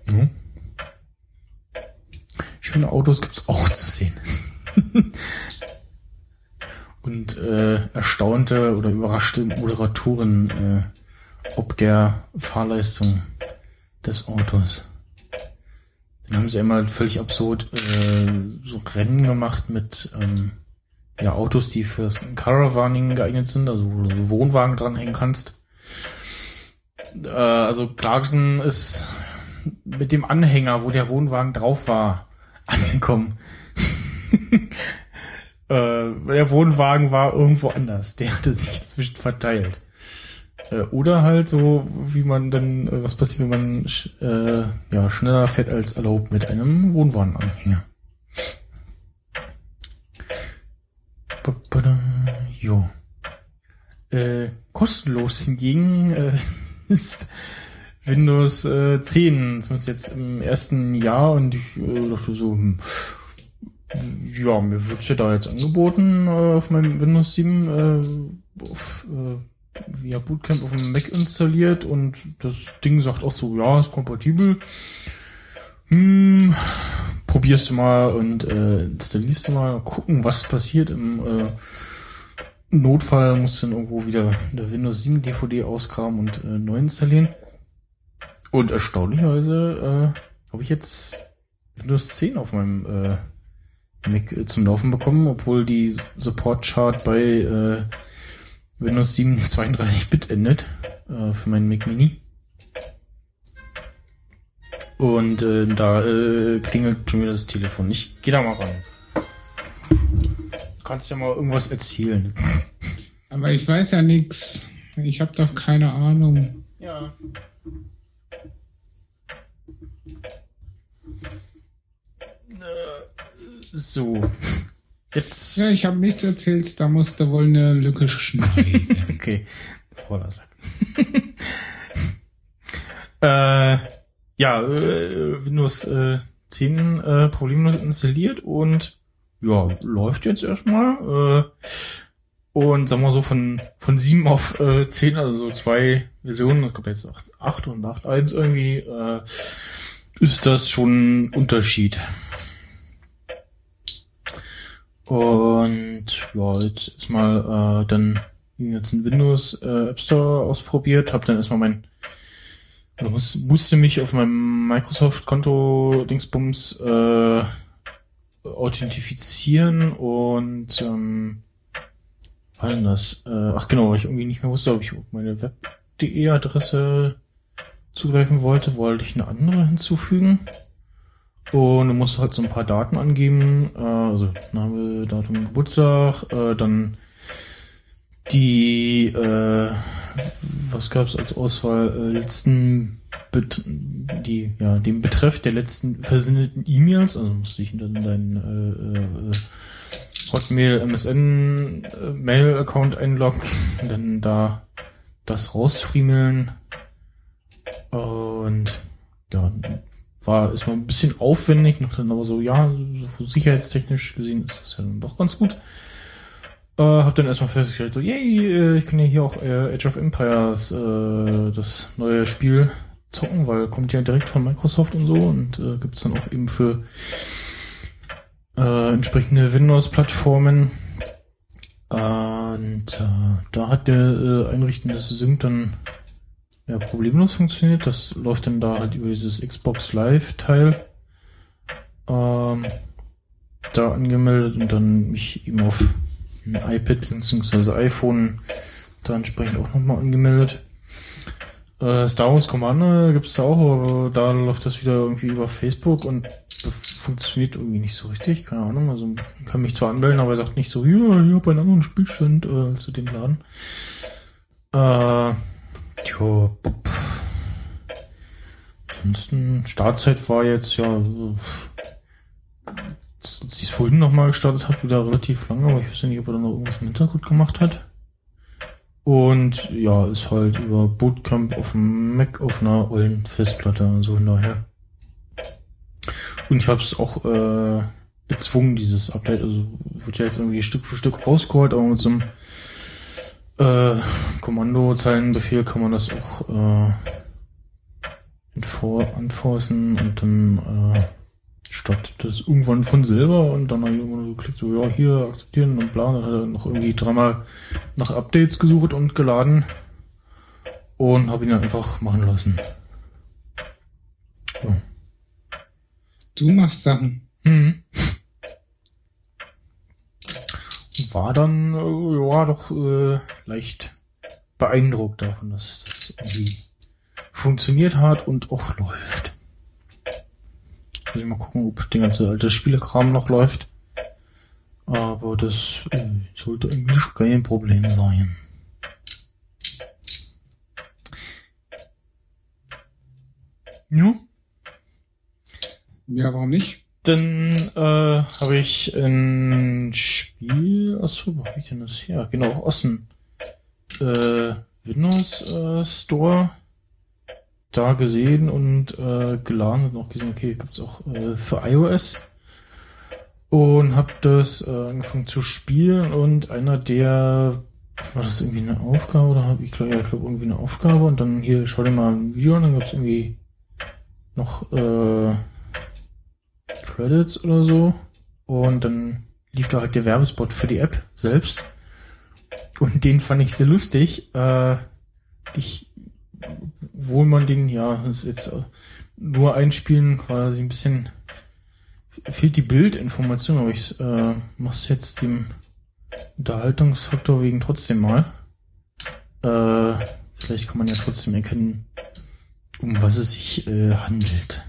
Hm? Schöne Autos gibt's auch zu sehen. Und äh, erstaunte oder überraschte Moderatoren äh, ob der Fahrleistung des Autos. Dann haben sie einmal völlig absurd äh, so Rennen gemacht mit ähm, ja, Autos, die fürs Caravaning geeignet sind, also wo du Wohnwagen dranhängen kannst. Äh, also Clarkson ist mit dem Anhänger, wo der Wohnwagen drauf war, angekommen. äh, der Wohnwagen war irgendwo anders. Der hatte sich zwischen verteilt. Äh, oder halt so, wie man dann, äh, was passiert, wenn man äh, ja, schneller fährt als erlaubt mit einem Wohnwagenanhänger. Jo. Äh, kostenlos hingegen äh, ist Windows äh, 10, zumindest jetzt im ersten Jahr und ich äh, dachte so, hm, ja, mir wird ja da jetzt angeboten äh, auf meinem Windows 7 äh, auf, äh, via Bootcamp auf dem Mac installiert und das Ding sagt auch so, ja, ist kompatibel. Hm, probierst du mal und äh, installierst du mal, gucken, was passiert im äh, Notfall musst du dann irgendwo wieder eine Windows 7 DVD ausgraben und äh, neu installieren. Und erstaunlicherweise äh, habe ich jetzt Windows 10 auf meinem äh, Mac äh, zum Laufen bekommen, obwohl die Support-Chart bei äh, Windows 7 32-Bit endet äh, für meinen Mac Mini. Und äh, da äh, klingelt schon wieder das Telefon. Ich geh da mal ran. Du kannst ja mal irgendwas erzählen. Aber ich weiß ja nix. Ich habe doch keine Ahnung. Ja. So. Jetzt. Ja, ich habe nichts erzählt, da musste wohl eine Lücke schneiden. okay. Voller Sack. äh, ja, äh, Windows äh, 10 äh, problemlos installiert und ja, läuft jetzt erstmal. Äh, und sagen wir so von, von 7 auf äh, 10, also so zwei Versionen, es gab jetzt 8, 8 und 8.1 irgendwie, äh, ist das schon ein Unterschied. Und ja, jetzt ist mal äh, dann jetzt ein Windows äh, App Store ausprobiert, habe dann erstmal mein musste mich auf meinem Microsoft-Konto Dingsbums äh, authentifizieren und ähm, war denn das? Äh, ach genau, weil ich irgendwie nicht mehr wusste, ob ich meine web.de Adresse zugreifen wollte, wollte ich eine andere hinzufügen. Und du musst halt so ein paar Daten angeben, äh, also Name, Datum, Geburtstag, äh, dann die, äh, was gab's als Auswahl, äh, letzten, die, ja, den Betreff der letzten versendeten E-Mails, also musst dich in deinen äh, äh, Hotmail, MSN, äh, Mail-Account einloggen, dann da das rausfriemeln und ja, war ist mal ein bisschen aufwendig, noch dann aber so, ja, so sicherheitstechnisch gesehen ist das ja dann doch ganz gut. Äh, hab dann erstmal festgestellt, so, yay, äh, ich kann ja hier auch äh, Age of Empires, äh, das neue Spiel zocken, weil kommt ja direkt von Microsoft und so und äh, gibt dann auch eben für äh, entsprechende Windows-Plattformen. Und äh, da hat der äh, Einrichten des Sync dann ja, problemlos funktioniert. Das läuft dann da halt über dieses Xbox Live-Teil ähm, da angemeldet und dann mich eben auf ein iPad bzw. iPhone da entsprechend auch nochmal angemeldet. Äh, Star Wars Commander gibt's da auch, aber da läuft das wieder irgendwie über Facebook und funktioniert irgendwie nicht so richtig, keine Ahnung. Also kann mich zwar anmelden, aber er sagt nicht so, ja, ich habe einen anderen Spielstand äh, als den Laden. Äh, tja. Ansonsten, Startzeit war jetzt ja, als ich es vorhin nochmal gestartet habe, wieder relativ lange, aber ich weiß nicht, ob er da noch irgendwas im Hintergrund gemacht hat. Und ja, ist halt über Bootcamp auf dem Mac auf einer ollen Festplatte, also von daher. Und ich habe es auch äh, gezwungen, dieses Update, also wird ja jetzt irgendwie Stück für Stück rausgeholt, aber mit so einem äh, Kommandozeilenbefehl kann man das auch äh, anforcen und dann äh, startet das irgendwann von selber und dann habe ich immer nur geklickt, so ja, hier akzeptieren und bla, und dann hat er noch irgendwie dreimal nach Updates gesucht und geladen und habe ihn dann einfach machen lassen. So. Du machst Sachen. Hm. War dann, äh, ja, doch äh, leicht beeindruckt davon, dass das irgendwie funktioniert hat und auch läuft. Muss ich mal gucken, ob der ganze alte Spielekram noch läuft. Aber das äh, sollte eigentlich kein Problem sein. Ja. Ja, warum nicht? Dann äh, habe ich ein Spiel, aus wo habe ich denn das her? Genau, aus dem äh, Windows äh, Store da gesehen und äh, geladen und auch gesehen, okay, gibt's auch äh, für iOS und habe das äh, angefangen zu spielen und einer der war das irgendwie eine Aufgabe oder habe ich glaube ja, ich irgendwie eine Aufgabe und dann hier schau dir mal ein Video an, dann gab's irgendwie noch äh, Credits oder so. Und dann lief da halt der Werbespot für die App selbst. Und den fand ich sehr lustig. Äh, ich, wo man den, ja, ist jetzt nur einspielen, quasi ein bisschen fehlt die Bildinformation, aber ich äh, mach's jetzt dem Unterhaltungsfaktor wegen trotzdem mal. Äh, vielleicht kann man ja trotzdem erkennen, um was es sich äh, handelt.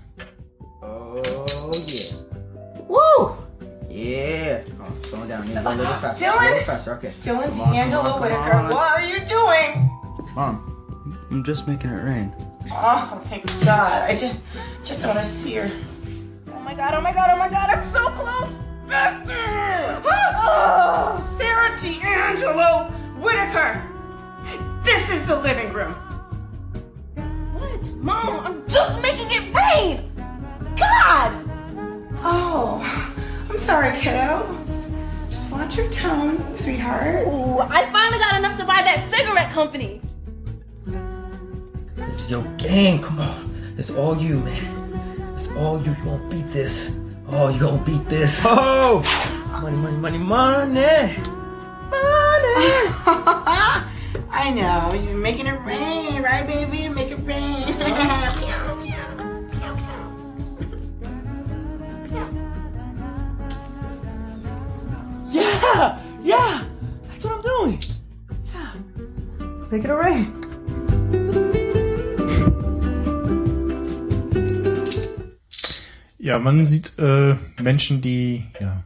Yeah. Oh, slow down. Go a little faster. Dylan? A little faster. Okay. Dylan D'Angelo Whitaker, what are you doing? Mom, I'm just making it rain. Oh, thank God. I just, just want to see her. Oh my God, oh my God, oh my God, I'm so close. Bester! Oh, Sarah D'Angelo Whitaker! This is the living room. What? Mom, I'm just making it rain! God! Oh, I'm sorry, kiddo. Just, just watch your tone, sweetheart. Ooh, I finally got enough to buy that cigarette company. This is your game. Come on. It's all you, man. It's all you. You gonna beat this. Oh, you gonna beat this. Oh! Money, money, money, money! Money! I know, you're making it rain, right, baby? Make it rain. Yeah! Yeah! That's what I'm doing. Yeah. make it rain. Ja, man sieht äh, Menschen, die ja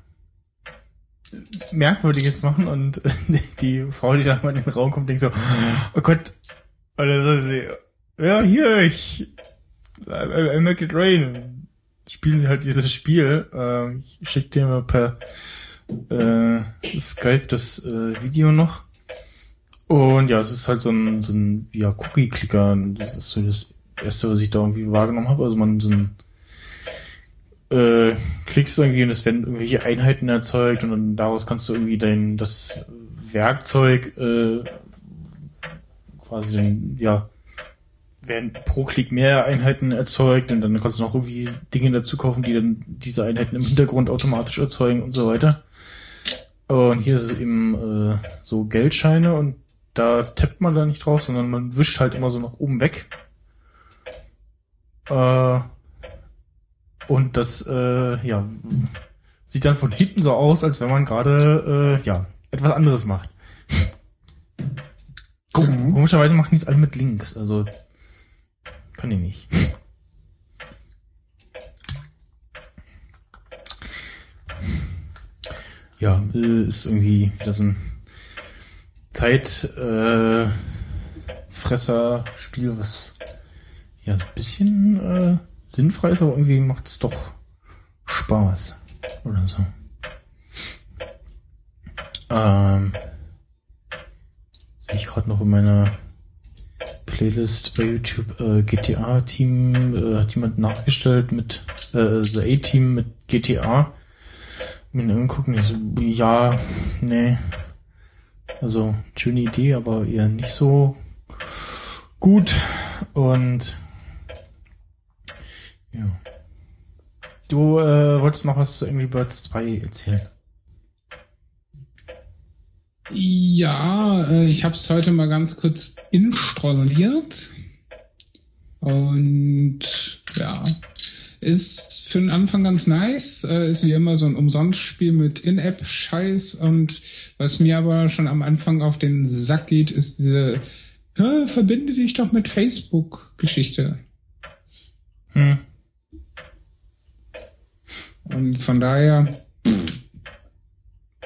Merkwürdiges machen und die Frau, die da mal in den Raum kommt, denkt so, oh Gott, dann sagt sie, ja, hier, ich I, I make it rain. Spielen sie halt dieses Spiel. Äh, ich schicke dir mal per äh, Skype das äh, Video noch. Und ja, es ist halt so ein, so ein ja, Cookie-Clicker. Das ist so das erste, was ich da irgendwie wahrgenommen habe. Also man so ein äh, klickst irgendwie und es werden irgendwelche Einheiten erzeugt und dann daraus kannst du irgendwie dein das Werkzeug äh, quasi dann, ja werden pro Klick mehr Einheiten erzeugt und dann kannst du noch irgendwie Dinge dazu kaufen, die dann diese Einheiten im Hintergrund automatisch erzeugen und so weiter. Und hier ist es eben äh, so Geldscheine und da tappt man da nicht drauf, sondern man wischt halt immer so nach oben weg. Äh, und das, äh, ja, sieht dann von hinten so aus, als wenn man gerade, äh, ja, etwas anderes macht. Kom komischerweise machen die es alle mit Links, also kann ich nicht. Ja, äh, ist irgendwie wieder so ein Zeitfresser äh, was ja ein bisschen äh, sinnfrei ist, aber irgendwie macht es doch Spaß. Oder so. Ähm, ich gerade noch in meiner Playlist bei YouTube äh, GTA Team äh, hat jemand nachgestellt mit äh, The A-Team mit GTA. Mir angucken, ich so, ja, nee. Also, schöne Idee, aber eher nicht so gut. Und ja. Du äh, wolltest noch was zu Angry Birds 2 erzählen. Ja, äh, ich habe es heute mal ganz kurz installiert. Und ja, ist für den Anfang ganz nice. Äh, ist wie immer so ein Umsonstspiel mit In-App-Scheiß. Und was mir aber schon am Anfang auf den Sack geht, ist diese "Hä, verbinde dich doch mit Facebook-Geschichte. Hm. Und von daher,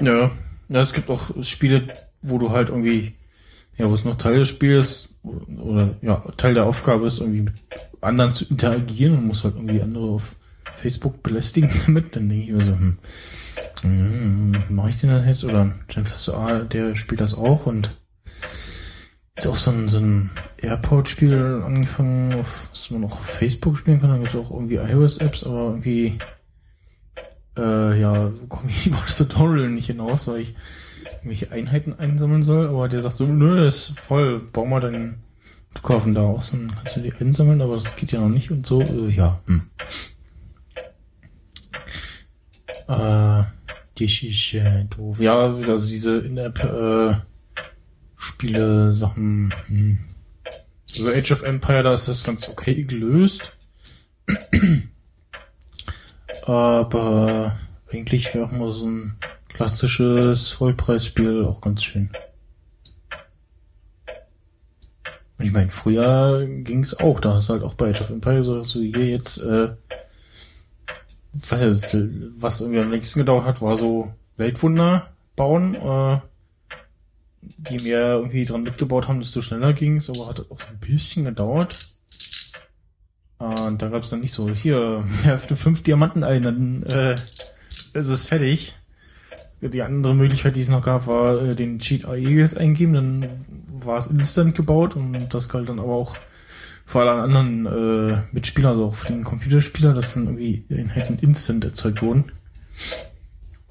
Ja. Ja, es gibt auch Spiele, wo du halt irgendwie, ja, wo es noch Teil des Spiels oder ja, Teil der Aufgabe ist, irgendwie mit anderen zu interagieren und muss halt irgendwie andere auf Facebook belästigen damit, dann denke ich mir so, hm, hm mache ich denn das jetzt? Oder Jennifer Soar, der spielt das auch und ist auch so ein, so ein Airport-Spiel angefangen, auf, was man auch auf Facebook spielen kann. Da gibt es auch irgendwie iOS-Apps, aber irgendwie äh, ja, komme ich über das Tutorial nicht hinaus, weil ich irgendwelche Einheiten einsammeln soll, aber der sagt so, nö, ist voll, bau mal deinen Flughafen da aus, dann kannst du die einsammeln, aber das geht ja noch nicht und so, äh, ja, hm. Äh, das ist äh, doof. Ja, also diese In-App äh, Spiele, Sachen, hm. Also Age of Empire, da ist das ganz okay gelöst. Aber eigentlich wäre auch mal so ein klassisches Vollpreisspiel auch ganz schön. Ich meine, früher ging es auch, da hast du halt auch bei Age of Empires so, so hier jetzt, äh, was, jetzt, was irgendwie am längsten gedauert hat, war so Weltwunder bauen, äh, die mir irgendwie dran mitgebaut haben, desto schneller ging es, aber hat auch so ein bisschen gedauert. Und da gab es dann nicht so, hier, werft du fünf Diamanten ein, dann äh, es ist fertig. Die andere Möglichkeit, die es noch gab, war äh, den Cheat AES eingeben, dann war es instant gebaut und das galt dann aber auch für alle anderen äh, Mitspieler, also auch für den Computerspieler, dass dann irgendwie Einheiten instant erzeugt wurden.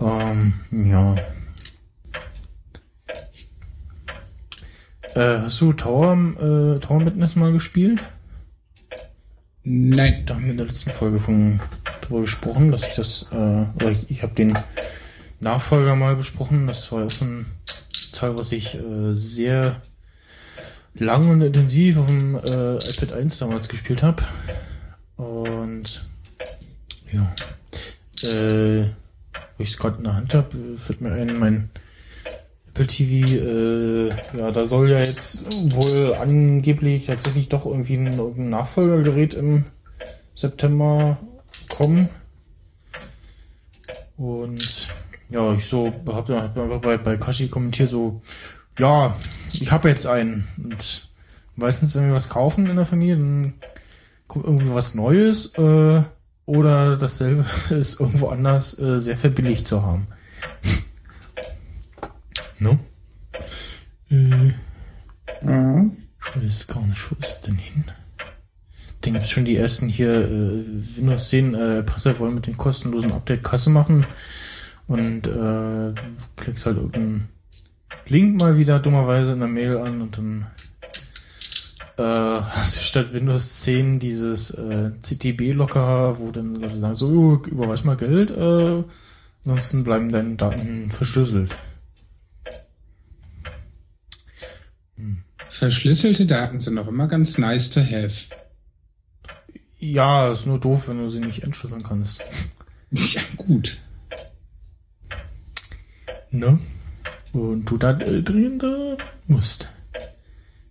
Ähm, ja. Äh, hast du Tower, äh, Tower Witness mal gespielt? Nein. Da haben wir in der letzten Folge von drüber gesprochen, dass ich das, äh, oder ich, ich habe den Nachfolger mal besprochen. Das war auch so ein Teil, was ich äh, sehr lang und intensiv auf dem äh, iPad 1 damals gespielt habe. Und ja, äh, wo ich es gerade in der Hand habe, fällt mir ein, mein Apple TV, äh, ja, da soll ja jetzt wohl angeblich tatsächlich doch irgendwie ein, ein Nachfolgergerät im September kommen. Und ja, ich so hab einfach bei, bei Kashi kommentiert so, ja, ich habe jetzt einen. Und meistens, wenn wir was kaufen in der Familie, dann kommt irgendwie was Neues äh, oder dasselbe ist irgendwo anders äh, sehr verbilligt zu haben. No? Äh, Ja. ich weiß gar nicht, wo ist es denn hin? Dann gibt es schon die ersten hier äh, Windows 10 äh, Presser wollen mit dem kostenlosen Update Kasse machen und äh, klickst halt irgendeinen Link mal wieder dummerweise in der Mail an und dann äh, hast du statt Windows 10 dieses äh, CTB-Locker, wo dann Leute sagen, so, überweis mal Geld, äh, ansonsten bleiben deine Daten verschlüsselt. Verschlüsselte Daten sind auch immer ganz nice to have. Ja, ist nur doof, wenn du sie nicht entschlüsseln kannst. Ja, gut. Ne? Und du da äh, drin da musst.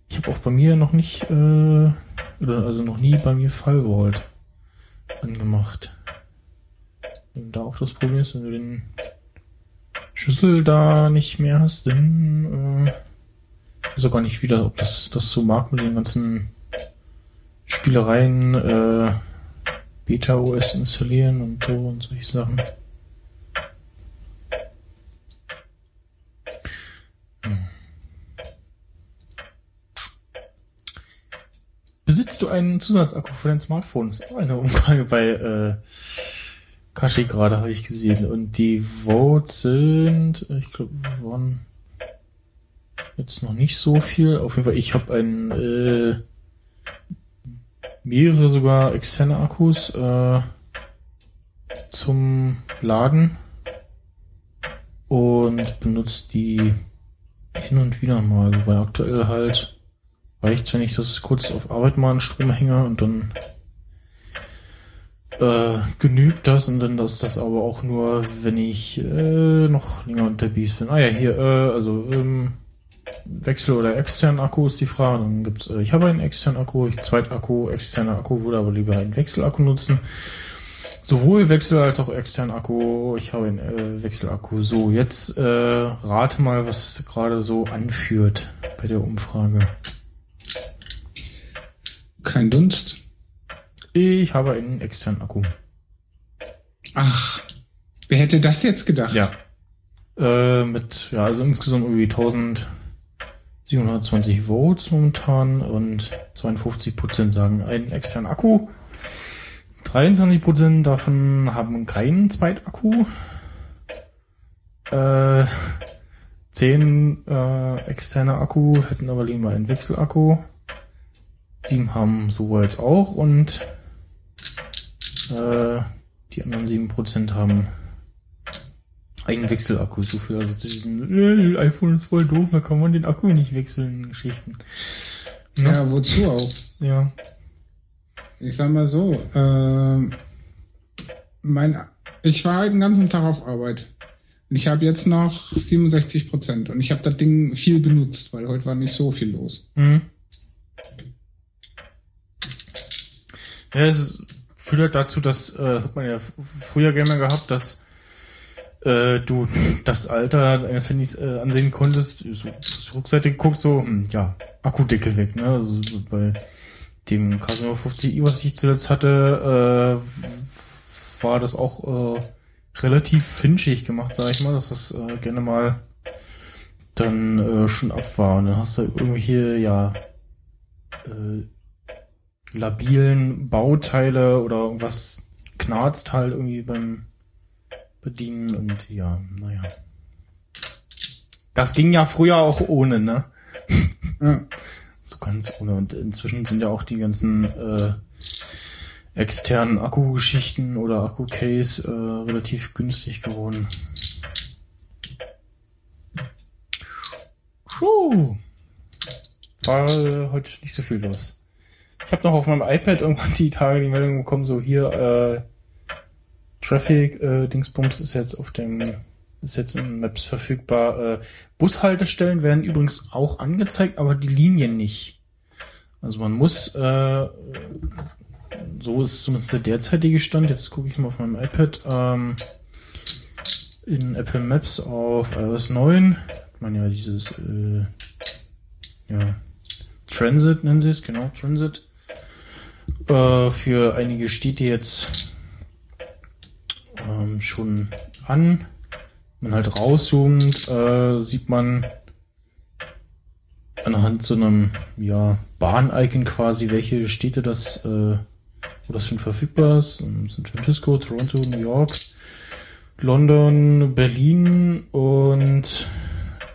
Ich habe auch bei mir noch nicht, äh, oder also noch nie bei mir Firewall angemacht. Wenn da auch das Problem ist, wenn du den Schlüssel da nicht mehr hast, dann äh, weiß auch gar nicht wieder, ob das das so mag mit den ganzen Spielereien, äh, Beta OS installieren und so und solche Sachen. Besitzt du einen Zusatzakku für dein Smartphone? Das ist auch eine Umfrage bei äh, Kashi gerade, habe ich gesehen. Und die Votes sind, ich glaube, waren jetzt noch nicht so viel. Auf jeden Fall, ich habe einen, äh, mehrere sogar externe Akkus äh, zum Laden und benutze die hin und wieder mal, wobei aktuell halt reicht, wenn ich das kurz auf Arbeit mal an Strom hänge und dann äh, genügt das und dann ist das aber auch nur, wenn ich äh, noch länger unterwegs bin. Ah ja, hier, äh, also ähm, Wechsel- oder externen Akku ist die Frage. Dann gibt's, äh, ich habe einen externen Akku, ich Zweitakku, externer Akku, würde aber lieber einen Wechselakku nutzen. Sowohl Wechsel als auch externen Akku. Ich habe einen äh, Wechselakku. So, jetzt äh, rate mal, was gerade so anführt bei der Umfrage. Kein Dunst. Ich habe einen externen Akku. Ach, wer hätte das jetzt gedacht? Ja. Äh, mit, ja, also insgesamt irgendwie 1720 Votes momentan und 52 Prozent sagen einen externen Akku. 23 Prozent davon haben keinen Zweitakku. Äh, 10 äh, externe Akku hätten aber lieber einen Wechselakku. Sieben haben sowohl als auch und äh, die anderen 7% haben einen Wechselakku. So viel also zu diesen äh, iPhone ist voll doof, da kann man den Akku nicht wechseln, Geschichten. Ne? Ja, wozu auch? Ja. Ich sag mal so, ähm, mein, ich war den ganzen Tag auf Arbeit. Und ich habe jetzt noch 67 Prozent. Und ich habe das Ding viel benutzt, weil heute war nicht so viel los. Mhm. Ja, es führt halt dazu, dass, äh, das hat man ja früher gerne gehabt, dass äh, du das Alter eines Handys äh, ansehen konntest, so zur Rückseite geguckt, so, hm, ja, Akkudeckel weg, ne? Also bei dem Casio 50i, was ich zuletzt hatte, äh, war das auch äh, relativ finchig gemacht, sag ich mal, dass das äh, gerne mal dann äh, schon ab war. Und dann hast du irgendwie hier, ja, äh, labilen Bauteile oder irgendwas knarzt halt irgendwie beim Bedienen und ja, naja. Das ging ja früher auch ohne, ne? So ganz ohne. Und inzwischen sind ja auch die ganzen äh, externen Akkugeschichten oder Akku-Case äh, relativ günstig geworden. Puh. War äh, heute nicht so viel los. Ich habe noch auf meinem iPad irgendwann die Tage die Meldung bekommen, so hier äh, Traffic äh, Dingsbums ist jetzt auf dem ist jetzt in Maps verfügbar. Äh, Bushaltestellen werden übrigens auch angezeigt, aber die Linien nicht. Also man muss, äh, so ist zumindest der derzeitige Stand. Jetzt gucke ich mal auf meinem iPad. Ähm, in Apple Maps auf iOS 9 hat man ja dieses äh, ja, Transit nennen sie es, genau, Transit. Äh, für einige Städte jetzt ähm, schon an. Wenn man halt rauszoomt, äh, sieht man anhand so einem ja, Bahn-Icon quasi, welche Städte das, äh, wo das schon verfügbar ist. Ähm, San Francisco, Toronto, New York, London, Berlin und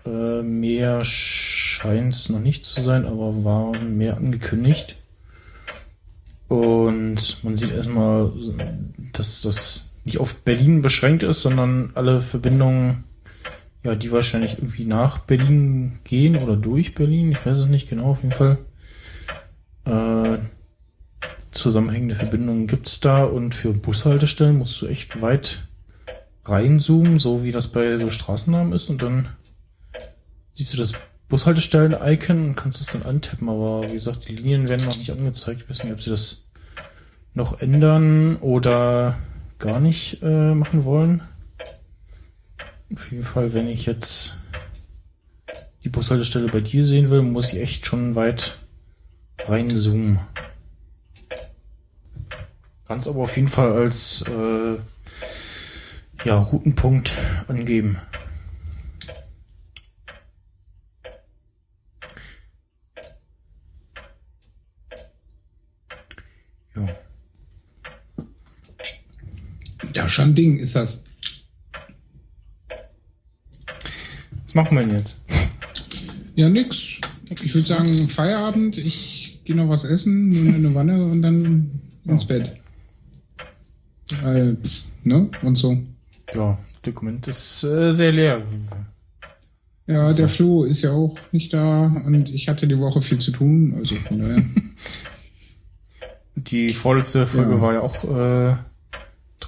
äh, mehr scheint es noch nicht zu sein, aber war mehr angekündigt. Und man sieht erstmal, dass das nicht auf Berlin beschränkt ist, sondern alle Verbindungen, ja, die wahrscheinlich irgendwie nach Berlin gehen oder durch Berlin, ich weiß es nicht genau, auf jeden Fall. Äh, zusammenhängende Verbindungen gibt's da und für Bushaltestellen musst du echt weit reinzoomen, so wie das bei so Straßennamen ist und dann siehst du das Bushaltestellen-Icon und kannst es dann antippen, aber wie gesagt, die Linien werden noch nicht angezeigt. Ich weiß nicht, ob sie das noch ändern oder gar nicht äh, machen wollen. Auf jeden Fall, wenn ich jetzt die Bushaltestelle bei dir sehen will, muss ich echt schon weit reinzoomen. Kannst aber auf jeden Fall als äh, ja, Routenpunkt angeben. Ja, schon ein Ding ist das. Was machen wir denn jetzt? Ja, nix. Ich würde sagen, Feierabend, ich gehe noch was essen, nehme eine Wanne und dann ins Bett. Äh, ne? Und so. Ja, Dokument ist äh, sehr leer. Ja, der Flo ist ja auch nicht da und ich hatte die Woche viel zu tun, also von daher. Die vorletzte Folge Ja. war ja auch äh,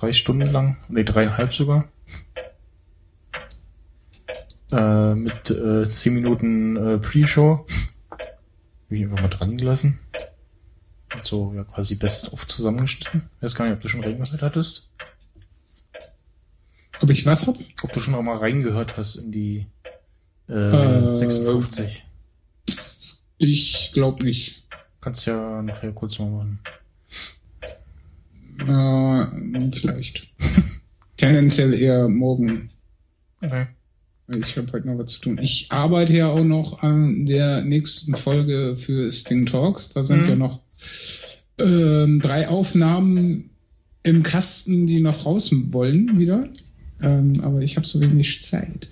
drei Stunden lang, nee, dreieinhalb sogar. Äh, mit äh, zehn Minuten äh, Pre-Show. Hab ich einfach mal dran gelassen. Und so ja, quasi best of zusammengeschnitten. Ich weiß gar nicht, ob du schon reingehört hattest. Ob ich was hab? Ob du schon auch mal reingehört hast in die äh, Äh, 56. Ich glaube nicht. Kannst ja nachher kurz mal machen. Äh, vielleicht. Tendenziell eher morgen. Okay. Ich habe heute noch was zu tun. Ich arbeite ja auch noch an der nächsten Folge für Sting Talks. Da sind Mhm. ja noch ähm, drei Aufnahmen im Kasten, die noch raus wollen wieder. Ähm, aber ich habe so wenig Zeit.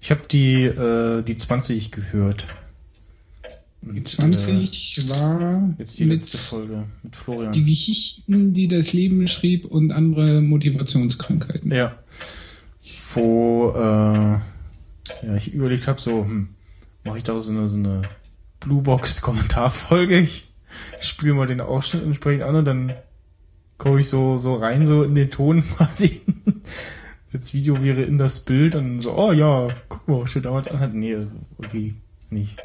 Ich habe die, äh, die 20 gehört. Die Und, 20 war Äh, jetzt die mit letzte Folge mit Florian. die Geschichten, die das Leben schrieb und andere Motivationskrankheiten. ja. Wo äh, ja, ich überlegt habe, so, hm, mache ich da so eine, so eine Bluebox-Kommentarfolge? Ich spiele mal den Ausschnitt entsprechend an und dann komme ich so, so rein, so in den Ton quasi. Das Video wäre in das Bild und so, oh ja, guck mal, was steht damals an hat. Nee, okay, nicht.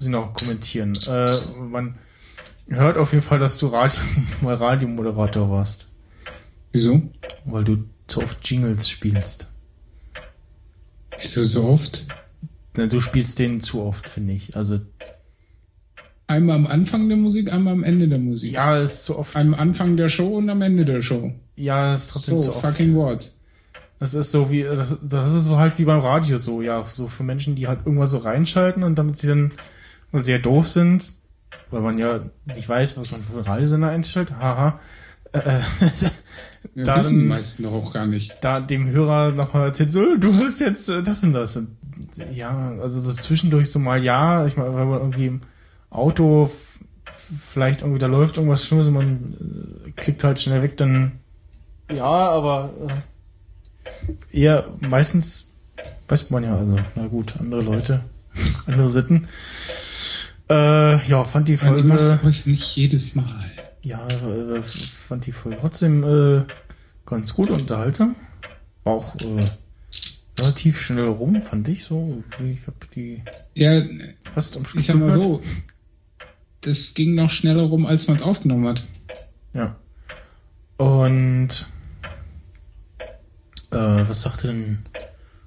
Ich noch kommentieren. Äh, man hört auf jeden Fall, dass du Radio, mal Radiomoderator warst, Wieso? weil du zu oft Jingles spielst. Wieso so oft? Na, Du spielst den zu oft, finde ich. Also, Einmal am Anfang der Musik, einmal am Ende der Musik. ja, ist zu oft. Am Anfang der Show und am Ende der Show. Ja, ist trotzdem So, zu oft. fucking what? Das ist so wie, das, das ist so halt wie beim Radio so, ja, so für Menschen, die halt irgendwas so reinschalten und damit sie dann sehr doof sind, weil man ja nicht weiß, was man für einen Radiosender einstellt, haha, äh, äh, Ja, Da wissen dann- meisten auch gar nicht. da dem Hörer nochmal erzählt, so, du hörst jetzt äh, das und das. Und, ja, also so zwischendurch so mal ja, ich meine, wenn man irgendwie im Auto vielleicht irgendwie da läuft irgendwas Schlimmes und man äh, klickt halt schnell weg, dann ja, aber äh, eher meistens weiß man ja, also na gut, andere Leute, andere Sitten. Äh, ja, fand die Weil ihr Folge, euch nicht jedes Mal. ja, äh, fand die Folge trotzdem äh, ganz gut und unterhaltsam. War auch äh, relativ schnell rum, fand ich so. Ich habe die Ja, fast am Stück ich sag mal gehört. so, das ging noch schneller rum, als man es aufgenommen hat. Ja. Und äh, was sagte denn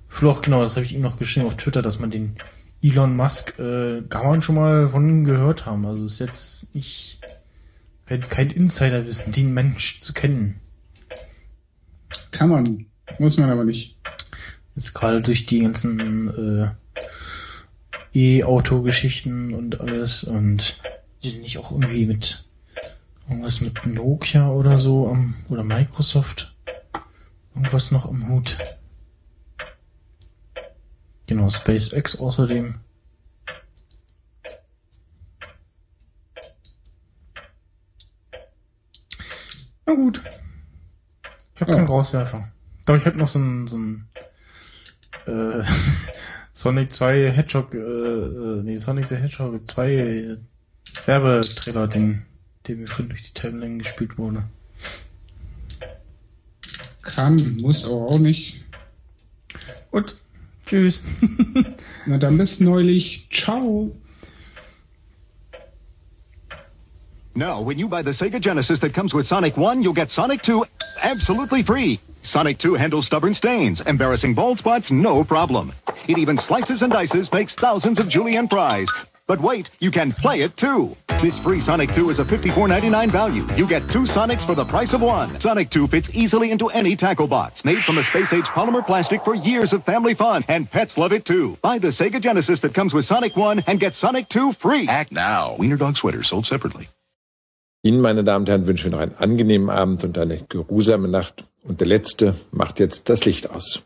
Flo? Ach, genau, das habe ich ihm noch geschrieben auf Twitter, dass man den Elon Musk äh, kann man schon mal von gehört haben. Also ist jetzt nicht kein, kein Insiderwissen, den Mensch zu kennen. Kann man, muss man aber nicht. Jetzt gerade durch die ganzen äh, E-Auto-Geschichten und alles und die nicht auch irgendwie mit irgendwas mit Nokia oder so am, oder Microsoft irgendwas noch am Hut. Genau, SpaceX außerdem. Na gut. Ich habe Ja. keinen Rauswerfer. Doch, ich habe noch so ein, so ein äh, Sonic 2 Hedgehog, äh, äh, nee, Sonic the Hedgehog 2 äh, Werbetrailer, den, den mir vorhin durch die Timeline gespielt wurde. Kann, muss aber auch nicht. Gut, tschüss. Na dann bis neulich. Ciao. Now, when you buy the Sega Genesis that comes with Sonic 1, you'll get Sonic 2 absolutely free. Sonic 2 handles stubborn stains, embarrassing bald spots, no problem. It even slices and dices, makes thousands of julienne fries. But wait, you can play it too. This free Sonic 2 is a $54.99 value. You get two Sonics for the price of one. Sonic 2 fits easily into any tackle box. Made from a space-age polymer plastic for years of family fun, and pets love it too. Buy the Sega Genesis that comes with Sonic 1 and get Sonic 2 free. Act now. Wiener Dog Sweater sold separately. Ihnen, meine Damen und Herren, wünschen wir noch einen angenehmen Abend und eine geruhsame Nacht. Und der Letzte macht jetzt das Licht aus.